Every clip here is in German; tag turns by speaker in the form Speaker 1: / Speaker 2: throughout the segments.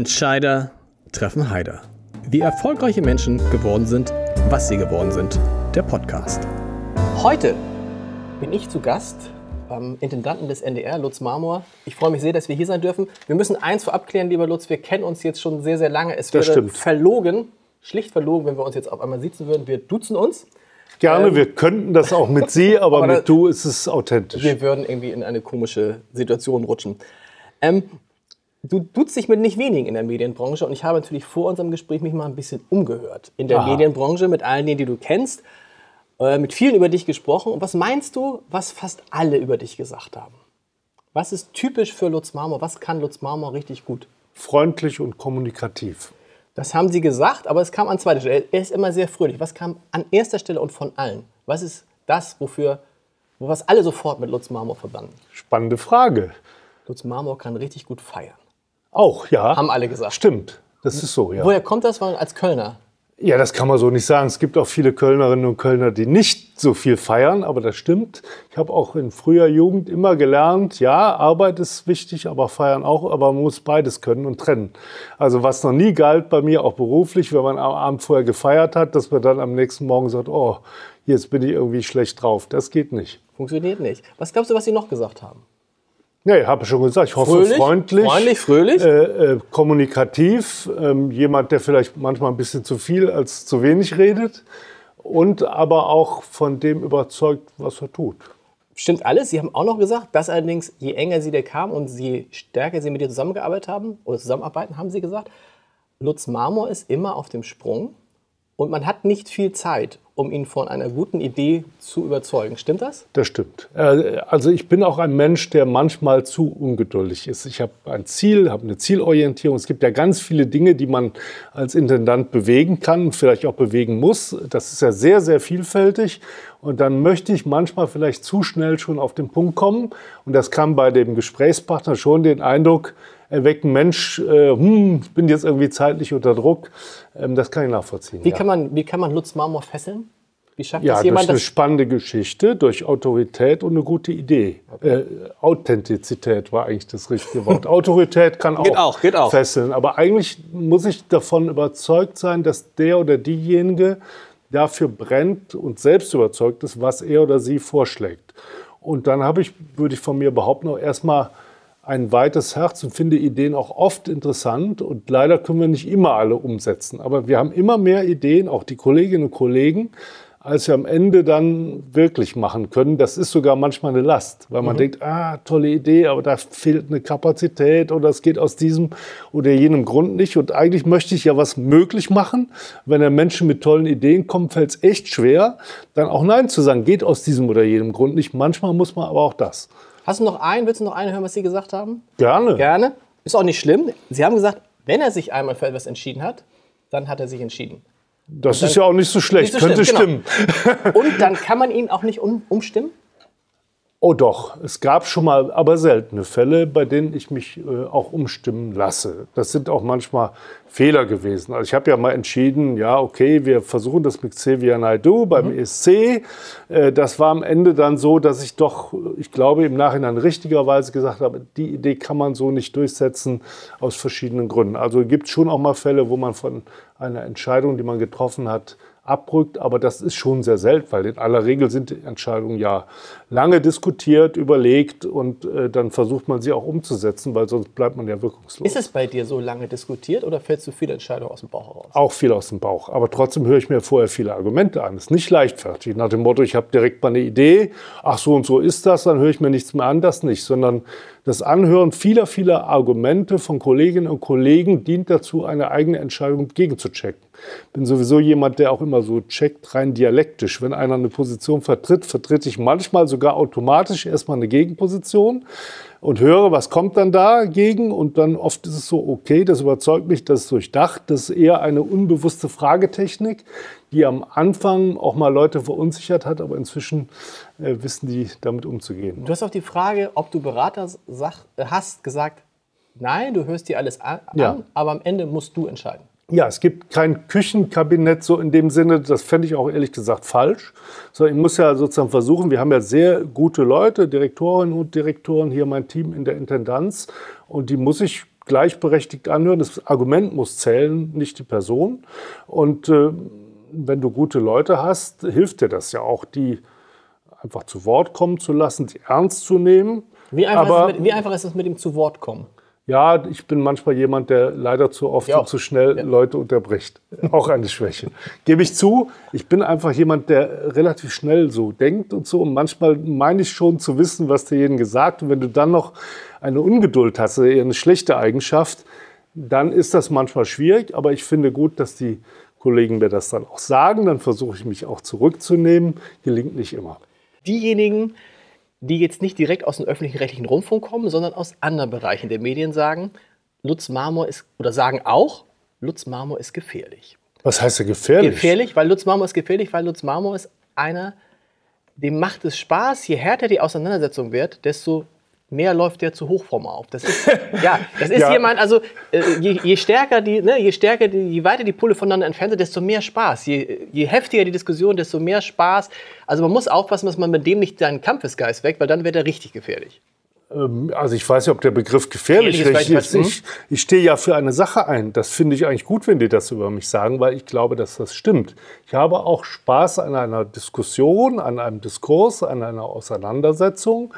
Speaker 1: Entscheider treffen Heider. Wie erfolgreiche Menschen geworden sind, was sie geworden sind. Der Podcast.
Speaker 2: Heute bin ich zu Gast beim Intendanten des NDR, Lutz Marmor. Ich freue mich sehr, dass wir hier sein dürfen. Wir müssen eins vorab klären, lieber Lutz. Wir kennen uns jetzt schon sehr, sehr lange. Es
Speaker 3: Das
Speaker 2: wäre
Speaker 3: stimmt.
Speaker 2: verlogen, schlicht verlogen, wenn wir uns jetzt auf einmal sitzen würden. Wir duzen uns.
Speaker 3: Gerne,
Speaker 2: Ähm,
Speaker 3: wir könnten das auch mit Sie, aber,
Speaker 2: aber da-
Speaker 3: mit Du ist es authentisch.
Speaker 2: Wir würden irgendwie in eine komische Situation rutschen. Ähm, du duzt dich mit nicht wenigen in der Medienbranche und ich habe natürlich vor unserem Gespräch mich mal ein bisschen umgehört. In der
Speaker 3: Aha.
Speaker 2: Medienbranche mit allen denen, die du kennst, äh, mit vielen über dich gesprochen. Und was meinst du, was fast alle über dich gesagt haben? Was ist typisch für Lutz Marmor? Was kann Lutz Marmor richtig gut?
Speaker 3: Freundlich und kommunikativ.
Speaker 2: Das haben sie gesagt, aber es kam an zweiter Stelle. Er ist immer sehr fröhlich. Was kam an erster Stelle und von allen? Was ist das, wofür, wo was alle sofort mit Lutz Marmor verbanden?
Speaker 3: Spannende Frage.
Speaker 2: Lutz Marmor kann richtig gut feiern.
Speaker 3: Auch, ja.
Speaker 2: Haben alle gesagt.
Speaker 3: Stimmt, das ist so, ja.
Speaker 2: Woher kommt das? Als Kölner.
Speaker 3: Ja, das kann man so nicht sagen. Es gibt auch viele Kölnerinnen und Kölner, die nicht so viel feiern, aber das stimmt. Ich habe auch in früher Jugend immer gelernt, ja, Arbeit ist wichtig, aber feiern auch, aber man muss beides können und trennen. Also was noch nie galt bei mir, auch beruflich, wenn man am Abend vorher gefeiert hat, dass man dann am nächsten Morgen sagt, oh, jetzt bin ich irgendwie schlecht drauf. Das geht nicht.
Speaker 2: Funktioniert nicht. Was glaubst du, was sie noch gesagt haben?
Speaker 3: Ja, ich habe schon gesagt, ich hoffe
Speaker 2: Fröhlich?
Speaker 3: freundlich.
Speaker 2: Freundlich, fröhlich?
Speaker 3: Äh, äh, kommunikativ, ähm, jemand, der vielleicht manchmal ein bisschen zu viel als zu wenig redet und aber auch von dem überzeugt, was er tut.
Speaker 2: Stimmt alles. Sie haben auch noch gesagt, dass allerdings, je enger sie dir kamen und je stärker sie mit dir zusammengearbeitet haben oder zusammenarbeiten, haben sie gesagt, Lutz Marmor ist immer auf dem Sprung und man hat nicht viel Zeit, um ihn von einer guten Idee zu überzeugen. Stimmt das?
Speaker 3: Das stimmt. Äh, Also ich bin auch ein Mensch, der manchmal zu ungeduldig ist. Ich habe ein Ziel, habe eine Zielorientierung. Es gibt ja ganz viele Dinge, die man als Intendant bewegen kann, vielleicht auch bewegen muss. Das ist ja sehr, sehr vielfältig. Und dann möchte ich manchmal vielleicht zu schnell schon auf den Punkt kommen. Und das kann bei dem Gesprächspartner schon den Eindruck erwecken, Mensch, äh, hm, ich bin jetzt irgendwie zeitlich unter Druck. Ähm, das kann ich nachvollziehen.
Speaker 2: Wie,
Speaker 3: ja.
Speaker 2: kann, man, wie kann man Lutz Marmor fesseln? Wie schafft
Speaker 3: Ja,
Speaker 2: das
Speaker 3: durch
Speaker 2: jemand,
Speaker 3: eine
Speaker 2: das
Speaker 3: spannende Geschichte, durch Autorität und eine gute Idee. Äh, Authentizität war eigentlich das richtige Wort. Autorität kann auch,
Speaker 2: Geht auch, geht auch.
Speaker 3: fesseln. Aber eigentlich muss ich davon überzeugt sein, dass der oder diejenige dafür brennt und selbst überzeugt ist, was er oder sie vorschlägt. Und dann habe ich, würde ich von mir behaupten, auch erstmal ein weites Herz und finde Ideen auch oft interessant. Und leider können wir nicht immer alle umsetzen. Aber wir haben immer mehr Ideen, auch die Kolleginnen und Kollegen, als wir am Ende dann wirklich machen können. Das ist sogar manchmal eine Last, weil man denkt, ah, tolle Idee, aber da fehlt eine Kapazität oder es geht aus diesem oder jenem Grund nicht. Und eigentlich möchte ich ja was möglich machen. Wenn dann Menschen mit tollen Ideen kommen, fällt es echt schwer, dann auch Nein zu sagen. Geht aus diesem oder jenem Grund nicht. Manchmal muss man aber auch das.
Speaker 2: Hast du noch einen? Willst du noch einen hören, was sie gesagt haben?
Speaker 3: Gerne.
Speaker 2: Gerne. Ist auch nicht schlimm. Sie haben gesagt, wenn er sich einmal für etwas entschieden hat, dann hat er sich entschieden.
Speaker 3: Das ist ja auch nicht so schlecht.
Speaker 2: Nicht so
Speaker 3: Könnte
Speaker 2: schlimm,
Speaker 3: stimmen.
Speaker 2: Und dann kann man ihn auch nicht um, umstimmen?
Speaker 3: Oh doch, es gab schon mal, aber seltene Fälle, bei denen ich mich äh, auch umstimmen lasse. Das sind auch manchmal Fehler gewesen. Also ich habe ja mal entschieden, ja, okay, wir versuchen das mit Xavier Naidoo beim ESC. Äh, das war am Ende dann so, dass ich doch, ich glaube, im Nachhinein richtigerweise gesagt habe, die Idee kann man so nicht durchsetzen aus verschiedenen Gründen. Also gibt es schon auch mal Fälle, wo man von einer Entscheidung, die man getroffen hat, abrückt, aber das ist schon sehr selten, weil in aller Regel sind die Entscheidungen ja lange diskutiert, überlegt und äh, dann versucht man sie auch umzusetzen, weil sonst bleibt man ja wirkungslos.
Speaker 2: Ist es bei dir so lange diskutiert oder fällst du viele Entscheidungen aus dem Bauch heraus?
Speaker 3: Auch viel aus dem Bauch. Aber trotzdem höre ich mir vorher viele Argumente an. Ist nicht leichtfertig. Nach dem Motto, ich habe direkt mal eine Idee, ach so und so ist das, dann höre ich mir nichts mehr an, das nicht. Sondern das Anhören vieler, vieler Argumente von Kolleginnen und Kollegen dient dazu, eine eigene Entscheidung gegenzuchecken. Bin sowieso jemand, der auch immer so checkt, rein dialektisch. Wenn einer eine Position vertritt, vertrete ich manchmal sogar automatisch erstmal eine Gegenposition und höre, was kommt dann dagegen. Und dann oft ist es so, okay, das überzeugt mich, das ist durchdacht. Das ist eher eine unbewusste Fragetechnik, die am Anfang auch mal Leute verunsichert hat, aber inzwischen äh, wissen die damit umzugehen.
Speaker 2: Du hast auf die Frage, ob du Berater äh, hast, gesagt, nein, du hörst dir alles an,
Speaker 3: Ja.
Speaker 2: aber am Ende musst du entscheiden.
Speaker 3: Ja, es gibt kein Küchenkabinett so in dem Sinne, das fände ich auch ehrlich gesagt falsch. Sondern ich muss ja sozusagen versuchen, wir haben ja sehr gute Leute, Direktorinnen und Direktoren, hier mein Team in der Intendanz. Und die muss ich gleichberechtigt anhören. Das Argument muss zählen, nicht die Person. Und äh, wenn du gute Leute hast, hilft dir das ja auch, die einfach zu Wort kommen zu lassen, die ernst zu nehmen.
Speaker 2: Wie einfach,
Speaker 3: Aber-
Speaker 2: ist, es mit, wie einfach ist es mit dem zu Wort kommen?
Speaker 3: Ja, ich bin manchmal jemand, der leider zu oft
Speaker 2: Ja.
Speaker 3: und zu schnell Leute unterbricht. Auch eine Schwäche. Gebe ich zu. Ich bin einfach jemand, der relativ schnell so denkt und so. Und manchmal meine ich schon zu wissen, was derjenige sagt. Und wenn du dann noch eine Ungeduld hast, eher eine schlechte Eigenschaft, dann ist das manchmal schwierig. Aber ich finde gut, dass die Kollegen mir das dann auch sagen. Dann versuche ich mich auch zurückzunehmen. Gelingt nicht immer.
Speaker 2: Diejenigen, die jetzt nicht direkt aus dem öffentlichen rechtlichen Rundfunk kommen, sondern aus anderen Bereichen der Medien sagen, Lutz Marmor ist, oder sagen auch, Lutz Marmor ist gefährlich.
Speaker 3: Was heißt ja gefährlich?
Speaker 2: Gefährlich, weil Lutz Marmor ist gefährlich, weil Lutz Marmor ist einer, dem macht es Spaß, je härter die Auseinandersetzung wird, desto mehr läuft der zu Hochform auf. Das ist, ja, das ist
Speaker 3: Ja.
Speaker 2: jemand, also äh, je, je stärker die, ne, je stärker die, je weiter die Pole voneinander entfernt sind, desto mehr Spaß. Je, je heftiger die Diskussion, desto mehr Spaß. Also man muss aufpassen, dass man mit dem nicht seinen Kampfesgeist weckt, weil dann wird er richtig gefährlich.
Speaker 3: Also ich weiß nicht, ob der Begriff gefährlich richtig ist. Ich, ich stehe ja für eine Sache ein. Das finde ich eigentlich gut, wenn die das über mich sagen, weil ich glaube, dass das stimmt. Ich habe auch Spaß an einer Diskussion, an einem Diskurs, an einer Auseinandersetzung.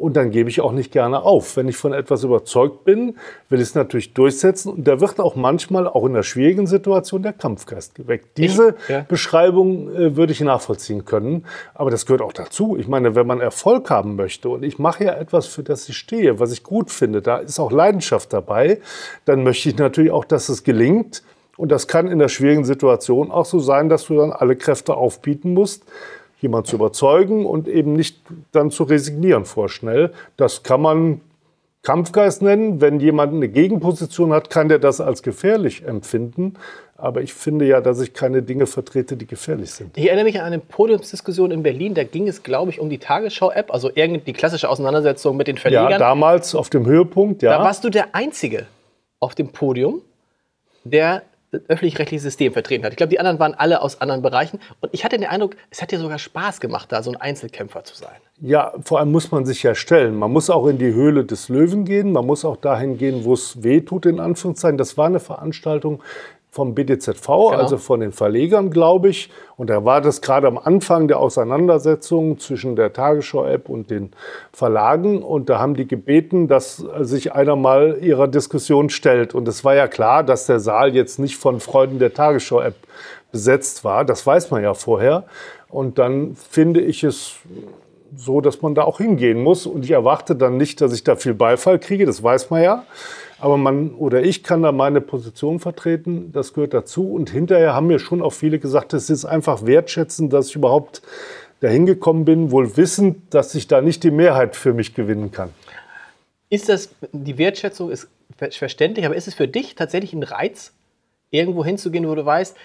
Speaker 3: Und dann gebe ich auch nicht gerne auf. Wenn ich von etwas überzeugt bin, will ich es natürlich durchsetzen. Und da wird auch manchmal, auch in einer schwierigen Situation, der Kampfgeist geweckt. Diese
Speaker 2: ja.
Speaker 3: Beschreibung äh, würde ich nachvollziehen können. Aber das gehört auch dazu. Ich meine, wenn man Erfolg haben möchte und ich mache ja etwas, für das ich stehe, was ich gut finde, da ist auch Leidenschaft dabei, dann möchte ich natürlich auch, dass es gelingt. Und das kann in der schwierigen Situation auch so sein, dass du dann alle Kräfte aufbieten musst, jemand zu überzeugen und eben nicht dann zu resignieren vorschnell. Das kann man Kampfgeist nennen. Wenn jemand eine Gegenposition hat, kann der das als gefährlich empfinden. Aber ich finde ja, dass ich keine Dinge vertrete, die gefährlich sind.
Speaker 2: Ich erinnere mich an eine Podiumsdiskussion in Berlin, da ging es, glaube ich, um die Tagesschau-App, also irgendwie die klassische Auseinandersetzung mit den Verlegern.
Speaker 3: Ja, damals auf dem Höhepunkt, ja.
Speaker 2: Da warst du der Einzige auf dem Podium, der öffentlich-rechtliche System vertreten hat. Ich glaube, die anderen waren alle aus anderen Bereichen. Und ich hatte den Eindruck, es hat dir sogar Spaß gemacht, da so ein Einzelkämpfer zu sein.
Speaker 3: Ja, vor allem muss man sich ja stellen. Man muss auch in die Höhle des Löwen gehen. Man muss auch dahin gehen, wo es weh tut, in Anführungszeichen. Das war eine Veranstaltung vom BDZV, also von den Verlegern, glaube ich. Und da war das gerade am Anfang der Auseinandersetzung zwischen der Tagesschau-App und den Verlagen. Und da haben die gebeten, dass sich einer mal ihrer Diskussion stellt. Und es war ja klar, dass der Saal jetzt nicht von Freunden der Tagesschau-App besetzt war. Das weiß man ja vorher. Und dann finde ich es so, dass man da auch hingehen muss. Und ich erwarte dann nicht, dass ich da viel Beifall kriege, das weiß man ja. Aber man oder ich kann da meine Position vertreten, das gehört dazu. Und hinterher haben mir schon auch viele gesagt, es ist einfach wertschätzend, dass ich überhaupt dahin gekommen bin, wohl wissend, dass ich da nicht die Mehrheit für mich gewinnen kann.
Speaker 2: Ist das, die Wertschätzung ist ver- verständlich, aber ist es für dich tatsächlich ein Reiz, irgendwo hinzugehen, wo du weißt,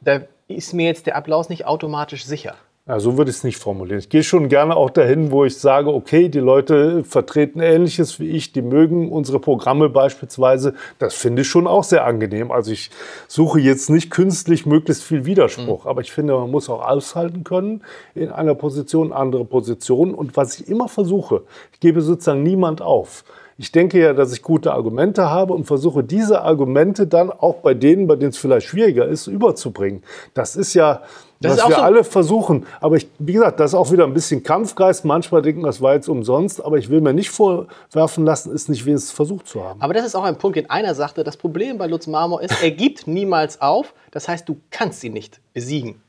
Speaker 2: da ist mir jetzt der Applaus nicht automatisch sicher?
Speaker 3: Ja, so würde ich es nicht formulieren. Ich gehe schon gerne auch dahin, wo ich sage, okay, die Leute vertreten Ähnliches wie ich, die mögen unsere Programme beispielsweise. Das finde ich schon auch sehr angenehm. Also ich suche jetzt nicht künstlich möglichst viel Widerspruch, aber ich finde, man muss auch aushalten können in einer Position, andere Positionen. Und was ich immer versuche, ich gebe sozusagen niemand auf. Ich denke ja, dass ich gute Argumente habe und versuche, diese Argumente dann auch bei denen, bei denen es vielleicht schwieriger ist, überzubringen. Das ist ja,
Speaker 2: Das
Speaker 3: was
Speaker 2: ist auch
Speaker 3: wir
Speaker 2: so-
Speaker 3: alle versuchen. Aber ich, wie gesagt, das ist auch wieder ein bisschen Kampfgeist. Manchmal denken, das war jetzt umsonst. Aber ich will mir nicht vorwerfen lassen, es nicht wenigstens versucht zu haben.
Speaker 2: Aber das ist auch ein Punkt, den einer sagte, das Problem bei Lutz Marmor ist, er gibt niemals auf. Das heißt, du kannst ihn nicht besiegen.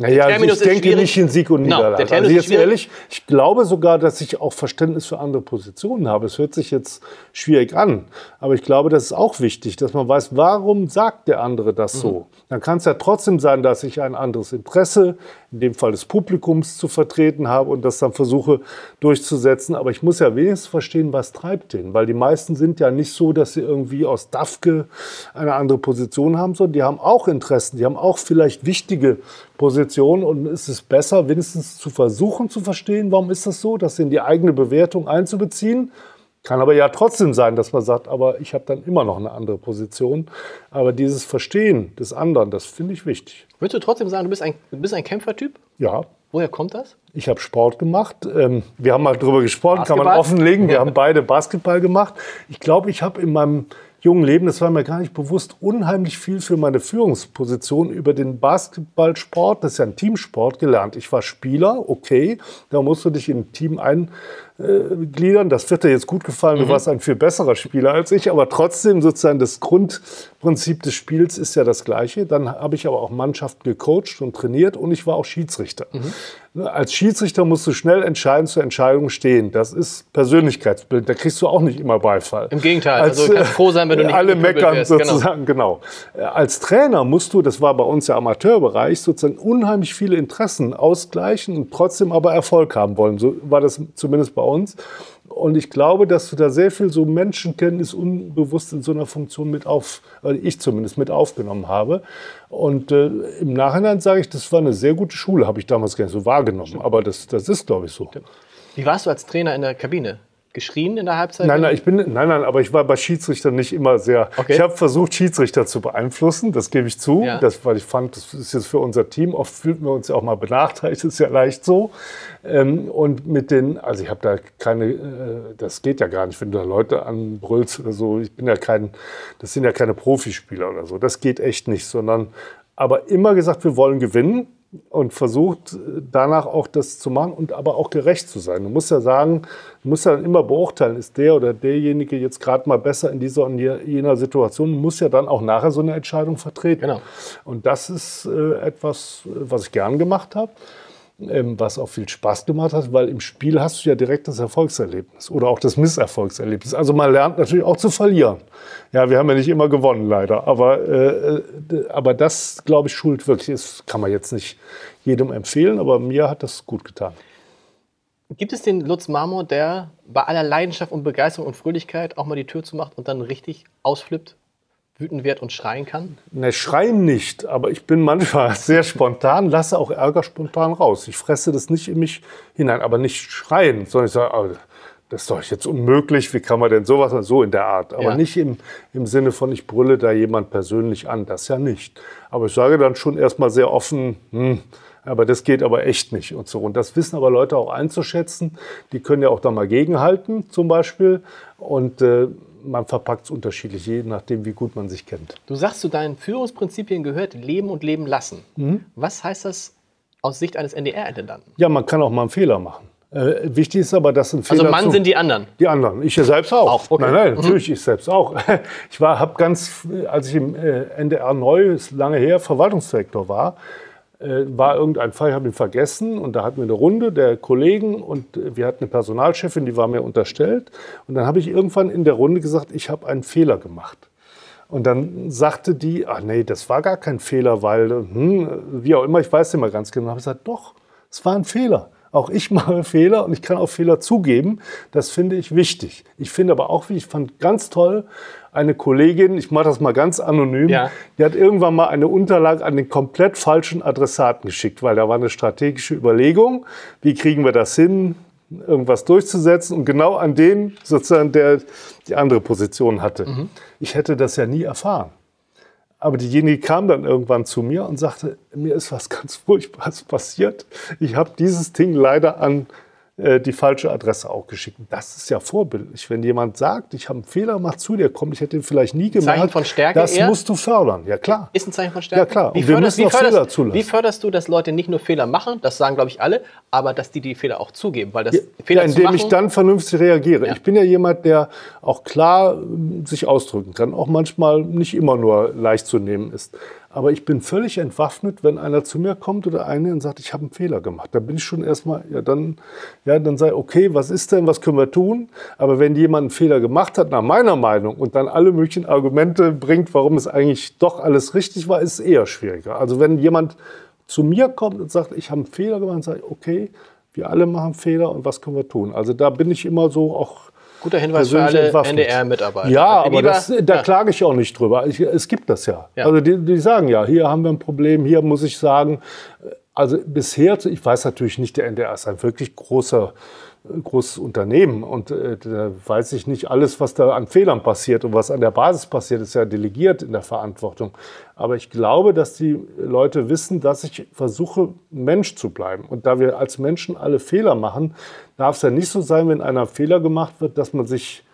Speaker 3: Naja,
Speaker 2: der Terminus
Speaker 3: ich denke
Speaker 2: schwierig.
Speaker 3: nicht in Sieg und
Speaker 2: Genau, der
Speaker 3: Niederlage.
Speaker 2: Terminus
Speaker 3: also jetzt ehrlich, ich glaube sogar, dass ich auch Verständnis für andere Positionen habe. Es hört sich jetzt schwierig an, aber ich glaube, das ist auch wichtig, dass man weiß, warum sagt der andere das
Speaker 2: Mhm.
Speaker 3: so. Dann kann es ja trotzdem sein, dass ich ein anderes Interesse, in dem Fall des Publikums, zu vertreten habe und das dann versuche durchzusetzen. Aber ich muss ja wenigstens verstehen, was treibt den, weil die meisten sind ja nicht so, dass sie irgendwie aus DAFKE eine andere Position haben, sondern die haben auch Interessen, die haben auch vielleicht wichtige Positionen und es ist besser, wenigstens zu versuchen zu verstehen, warum ist das so, das in die eigene Bewertung einzubeziehen. Kann aber ja trotzdem sein, dass man sagt, aber ich habe dann immer noch eine andere Position. Aber dieses Verstehen des anderen, das finde ich wichtig.
Speaker 2: Würdest du trotzdem sagen, du bist ein, du bist ein Kämpfertyp?
Speaker 3: Ja,
Speaker 2: Woher kommt das?
Speaker 3: ich habe Sport gemacht. Ähm, wir haben mal drüber gesprochen, kann man
Speaker 2: Basketball?
Speaker 3: offenlegen. Wir haben beide Basketball gemacht. Ich glaube, ich habe in meinem jungen Leben, das war mir gar nicht bewusst, unheimlich viel für meine Führungsposition über den Basketballsport, das ist ja ein Teamsport, gelernt. Ich war Spieler, okay, da musst du dich in ein Team eingliedern. Das wird dir jetzt gut gefallen, du warst ein viel besserer Spieler als ich, aber trotzdem sozusagen das Grundprinzip des Spiels ist ja das gleiche. Dann habe ich aber auch Mannschaften gecoacht und trainiert und ich war auch Schiedsrichter. Als Schiedsrichter musst du schnell entscheiden, zur Entscheidung stehen. Das ist Persönlichkeitsbild. Da kriegst du auch nicht immer Beifall.
Speaker 2: Im Gegenteil, also du kannst froh sein, wenn du nicht
Speaker 3: alle meckern
Speaker 2: wirst, genau.
Speaker 3: sozusagen, genau. Äh, Als Trainer musst du, das war bei uns der Amateurbereich, sozusagen unheimlich viele Interessen ausgleichen und trotzdem aber Erfolg haben wollen. So war das zumindest bei uns. Und ich glaube, dass du da sehr viel so Menschenkenntnis unbewusst in so einer Funktion mit auf, ich zumindest mit aufgenommen habe. Und äh, im Nachhinein sage ich, das war eine sehr gute Schule, habe ich damals gar nicht so wahrgenommen. Aber das, das ist, glaube ich, so.
Speaker 2: Wie warst du als Trainer in der Kabine? Geschrien in der Halbzeit?
Speaker 3: Nein, nein, ich bin, nein, nein, aber ich war bei Schiedsrichtern nicht immer sehr.
Speaker 2: Okay.
Speaker 3: Ich habe versucht, Schiedsrichter zu beeinflussen, das gebe ich zu,
Speaker 2: Ja.
Speaker 3: das, weil ich fand, das ist jetzt für unser Team. Oft fühlten wir uns ja auch mal benachteiligt, ist ja leicht so. Ähm, und mit den, also ich habe da keine, äh, das geht ja gar nicht, wenn du da Leute anbrüllst oder so. Ich bin ja kein, das sind ja keine Profispieler oder so. Das geht echt nicht, sondern aber immer gesagt, wir wollen gewinnen und versucht danach auch das zu machen und aber auch gerecht zu sein. Du musst ja sagen, du musst ja dann immer beurteilen, ist der oder derjenige jetzt gerade mal besser in dieser und je- jener Situation, du musst ja dann auch nachher so eine Entscheidung vertreten.
Speaker 2: Genau.
Speaker 3: Und das ist äh, etwas, äh, was ich gern gemacht habe. Ähm, was auch viel Spaß gemacht hat, weil im Spiel hast du ja direkt das Erfolgserlebnis oder auch das Misserfolgserlebnis. Also man lernt natürlich auch zu verlieren. Ja, wir haben ja nicht immer gewonnen, leider. Aber, äh, d- aber das, glaube ich, schult wirklich. Das kann man jetzt nicht jedem empfehlen, aber mir hat das gut getan.
Speaker 2: Gibt es den Lutz Marmor, der bei aller Leidenschaft und Begeisterung und Fröhlichkeit auch mal die Tür zumacht und dann richtig ausflippt, wütend wird und schreien kann?
Speaker 3: Ne, schreien nicht, aber ich bin manchmal sehr spontan, lasse auch Ärger spontan raus. Ich fresse das nicht in mich hinein, aber nicht schreien, sondern ich sage, oh, das ist doch jetzt unmöglich, wie kann man denn sowas, so in der Art. Aber
Speaker 2: Ja.
Speaker 3: nicht im, im Sinne von, ich brülle da jemand persönlich an, das ja nicht. Aber ich sage dann schon erstmal sehr offen, hm, aber das geht aber echt nicht und so. Und das wissen aber Leute auch einzuschätzen. Die können ja auch da mal gegenhalten, zum Beispiel. Und äh, man verpackt es unterschiedlich, je nachdem, wie gut man sich kennt.
Speaker 2: Du sagst, zu deinen Führungsprinzipien gehört Leben und Leben lassen. Was heißt das aus Sicht eines NDR-Intendanten?
Speaker 3: Ja, man kann auch mal einen Fehler machen. Äh, wichtig ist aber, dass ein Fehler.
Speaker 2: Also Mann
Speaker 3: zu-
Speaker 2: sind die anderen.
Speaker 3: die anderen. Ich ja selbst auch.
Speaker 2: Auch, okay. Mhm.
Speaker 3: Nein, nein, natürlich ich selbst auch. Ich war, habe ganz, als ich im äh, NDR neu, ist lange her, Verwaltungsdirektor war, äh, war irgendein Fall, ich habe ihn vergessen und da hatten wir eine Runde der Kollegen und äh, wir hatten eine Personalchefin, die war mir unterstellt und dann habe ich irgendwann in der Runde gesagt, ich habe einen Fehler gemacht. Und dann sagte die, ach nee, das war gar kein Fehler, weil, hm, wie auch immer, ich weiß nicht mehr ganz genau. Ich gesagt, doch, es war ein Fehler. Auch ich mache Fehler und ich kann auch Fehler zugeben. Das finde ich wichtig. Ich finde aber auch, wie ich fand ganz toll, eine Kollegin, ich mache das mal ganz anonym,
Speaker 2: Ja.
Speaker 3: die hat irgendwann mal eine Unterlage an den komplett falschen Adressaten geschickt, weil da war eine strategische Überlegung, wie kriegen wir das hin, irgendwas durchzusetzen und genau an den sozusagen, der die andere Position hatte. Ich hätte das ja nie erfahren. Aber diejenige kam dann irgendwann zu mir und sagte, mir ist was ganz Furchtbares passiert. Ich habe dieses Ding leider an die falsche Adresse auch geschickt. Das ist ja vorbildlich. Wenn jemand sagt, ich habe einen Fehler gemacht, zu dir kommt, ich hätte ihn vielleicht nie gemerkt.
Speaker 2: von Stärke
Speaker 3: Das
Speaker 2: eher?
Speaker 3: musst du fördern, ja klar.
Speaker 2: Ist ein Zeichen von Stärke.
Speaker 3: Ja, klar.
Speaker 2: Wie förderst,
Speaker 3: müssen
Speaker 2: wie, förderst,
Speaker 3: zulassen.
Speaker 2: wie förderst du, dass Leute nicht nur Fehler machen, das sagen, glaube ich, alle, aber dass die die Fehler auch zugeben? Weil das
Speaker 3: Ja,
Speaker 2: Fehler zu
Speaker 3: indem
Speaker 2: machen,
Speaker 3: ich dann vernünftig reagiere.
Speaker 2: Ja.
Speaker 3: Ich bin ja jemand, der auch klar ähm, sich ausdrücken kann, auch manchmal nicht immer nur leicht zu nehmen ist. Aber ich bin völlig entwaffnet, wenn einer zu mir kommt oder eine und sagt, ich habe einen Fehler gemacht. Da bin ich schon erstmal, ja dann, ja, dann sei okay, was ist denn, was können wir tun? Aber wenn jemand einen Fehler gemacht hat, nach meiner Meinung, und dann alle möglichen Argumente bringt, warum es eigentlich doch alles richtig war, ist es eher schwieriger. Also wenn jemand zu mir kommt und sagt, ich habe einen Fehler gemacht, sage ich, okay, wir alle machen Fehler und was können wir tun? Also da bin ich immer so auch
Speaker 2: guter Hinweis für alle. NDR-Mitarbeiter.
Speaker 3: Ja, aber das, da
Speaker 2: ja.
Speaker 3: klage ich auch nicht drüber. Ich, es gibt das ja.
Speaker 2: Ja.
Speaker 3: Also die, die sagen ja, hier haben wir ein Problem, hier muss ich sagen, also bisher, ich weiß natürlich nicht, der NDR ist ein wirklich großer großes Unternehmen und äh, da weiß ich nicht alles, was da an Fehlern passiert und was an der Basis passiert, ist ja delegiert in der Verantwortung. Aber ich glaube, dass die Leute wissen, dass ich versuche, Mensch zu bleiben. Und da wir als Menschen alle Fehler machen, darf es ja nicht so sein, wenn einer Fehler gemacht wird, dass man sich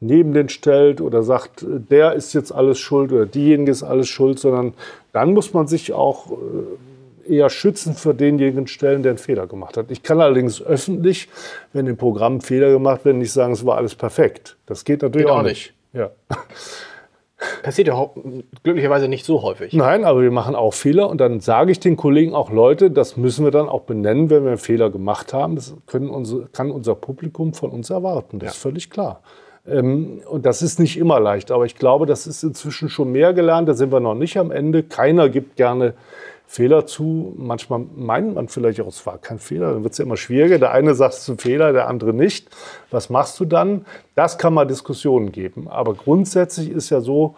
Speaker 3: neben den stellt oder sagt, der ist jetzt alles schuld oder diejenige ist alles schuld, sondern dann muss man sich auch äh, eher schützen für denjenigen stellen, der einen Fehler gemacht hat. Ich kann allerdings öffentlich, wenn im Programm Fehler gemacht werden, nicht sagen, es war alles perfekt. Das geht natürlich
Speaker 2: Geht
Speaker 3: auch
Speaker 2: auch
Speaker 3: nicht. Ja.
Speaker 2: Passiert ja glücklicherweise nicht so häufig.
Speaker 3: Nein, aber wir machen auch Fehler und dann sage ich den Kollegen auch, Leute, das müssen wir dann auch benennen, wenn wir einen Fehler gemacht haben. Das können unsere, kann unser Publikum von uns erwarten, das ist völlig klar. Ähm, und das ist nicht immer leicht, aber ich glaube, das ist inzwischen schon mehr gelernt, da sind wir noch nicht am Ende. Keiner gibt gerne Fehler zu. Manchmal meint man vielleicht auch, es war kein Fehler, dann wird es ja immer schwieriger. Der eine sagt, es ist ein Fehler, der andere nicht. Was machst du dann? Das kann mal Diskussionen geben. Aber grundsätzlich ist ja so,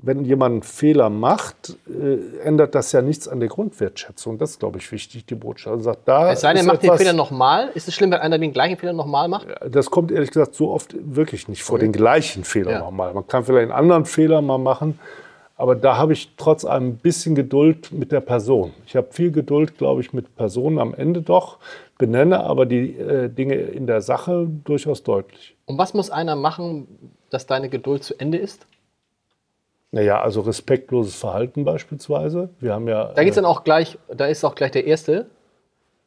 Speaker 3: wenn jemand einen Fehler macht, äh, ändert das ja nichts an der Grundwertschätzung. Das ist, glaube ich, wichtig, die Botschaft. Also sagt, da
Speaker 2: Es sei denn, er macht den Fehler nochmal. Ist es schlimm, wenn einer den gleichen Fehler nochmal macht?
Speaker 3: Das kommt ehrlich gesagt so oft wirklich nicht vor, den gleichen Fehler
Speaker 2: Ja.
Speaker 3: nochmal. Man kann vielleicht einen anderen Fehler mal machen, aber da habe ich trotz allem ein bisschen Geduld mit der Person. Ich habe viel Geduld, glaube ich, mit Personen am Ende doch, benenne aber die äh, Dinge in der Sache durchaus deutlich.
Speaker 2: Und was muss einer machen, dass deine Geduld zu Ende ist?
Speaker 3: Naja, also respektloses Verhalten beispielsweise. Wir haben ja.
Speaker 2: Da geht's dann auch gleich, da ist auch gleich der erste,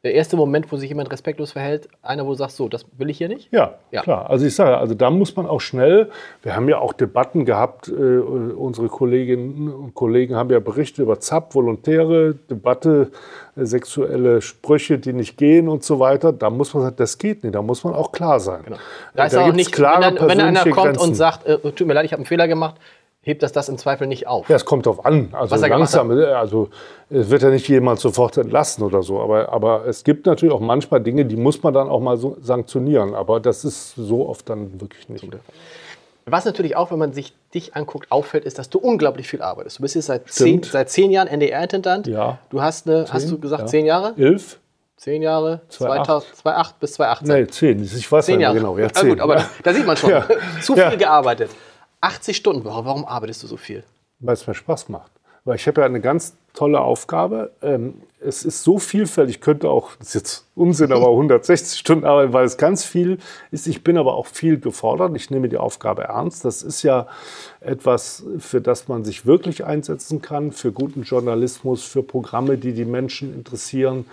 Speaker 2: der erste Moment, wo sich jemand respektlos verhält, einer, wo du sagst, so, das will ich hier nicht.
Speaker 3: Ja,
Speaker 2: Ja.
Speaker 3: klar. Also ich sage, also da muss man auch schnell, wir haben ja auch Debatten gehabt, äh, unsere Kolleginnen und Kollegen haben ja berichtet über ZAP, Volontäre, Debatte, äh, sexuelle Sprüche, die nicht gehen und so weiter. Da muss man sagen, das geht nicht, da muss man auch klar sein.
Speaker 2: Genau. Da ist
Speaker 3: Da
Speaker 2: auch
Speaker 3: gibt's
Speaker 2: nicht,
Speaker 3: klare
Speaker 2: wenn, dann, wenn einer kommt
Speaker 3: Grenzen.
Speaker 2: und sagt, äh, tut mir leid, ich habe einen Fehler gemacht, hebt das das im Zweifel nicht auf.
Speaker 3: Ja, es kommt drauf an. Also langsam, also es wird ja nicht jemand sofort entlassen oder so. Aber, aber es gibt natürlich auch manchmal Dinge, die muss man dann auch mal so sanktionieren. Aber das ist so oft dann wirklich nicht.
Speaker 2: Was natürlich auch, wenn man sich dich anguckt, auffällt, ist, dass du unglaublich viel arbeitest. Du bist jetzt seit zehn, seit zehn Jahren NDR-Intendant.
Speaker 3: Ja.
Speaker 2: Du hast eine, hast du gesagt,
Speaker 3: ja.
Speaker 2: zehn Jahre?
Speaker 3: Elf?
Speaker 2: Zehn Jahre?
Speaker 3: 2008.
Speaker 2: 2000, 2008 bis 2018.
Speaker 3: Nee, zehn. Ich weiß
Speaker 2: Zehn
Speaker 3: nicht
Speaker 2: Jahre.
Speaker 3: genau. Ja,
Speaker 2: Na
Speaker 3: zehn.
Speaker 2: gut, aber
Speaker 3: ja.
Speaker 2: da sieht man schon. Zu viel gearbeitet. 80 Stunden. Warum, warum arbeitest du so viel?
Speaker 3: Weil es mir Spaß macht. Weil ich habe ja eine ganz tolle Aufgabe. Ähm, es ist so vielfältig, ich könnte auch, das ist jetzt Unsinn, aber 160 Stunden arbeiten, weil es ganz viel ist. Ich bin aber auch viel gefordert. Ich nehme die Aufgabe ernst. Das ist ja etwas, für das man sich wirklich einsetzen kann, für guten Journalismus, für Programme, die die Menschen interessieren.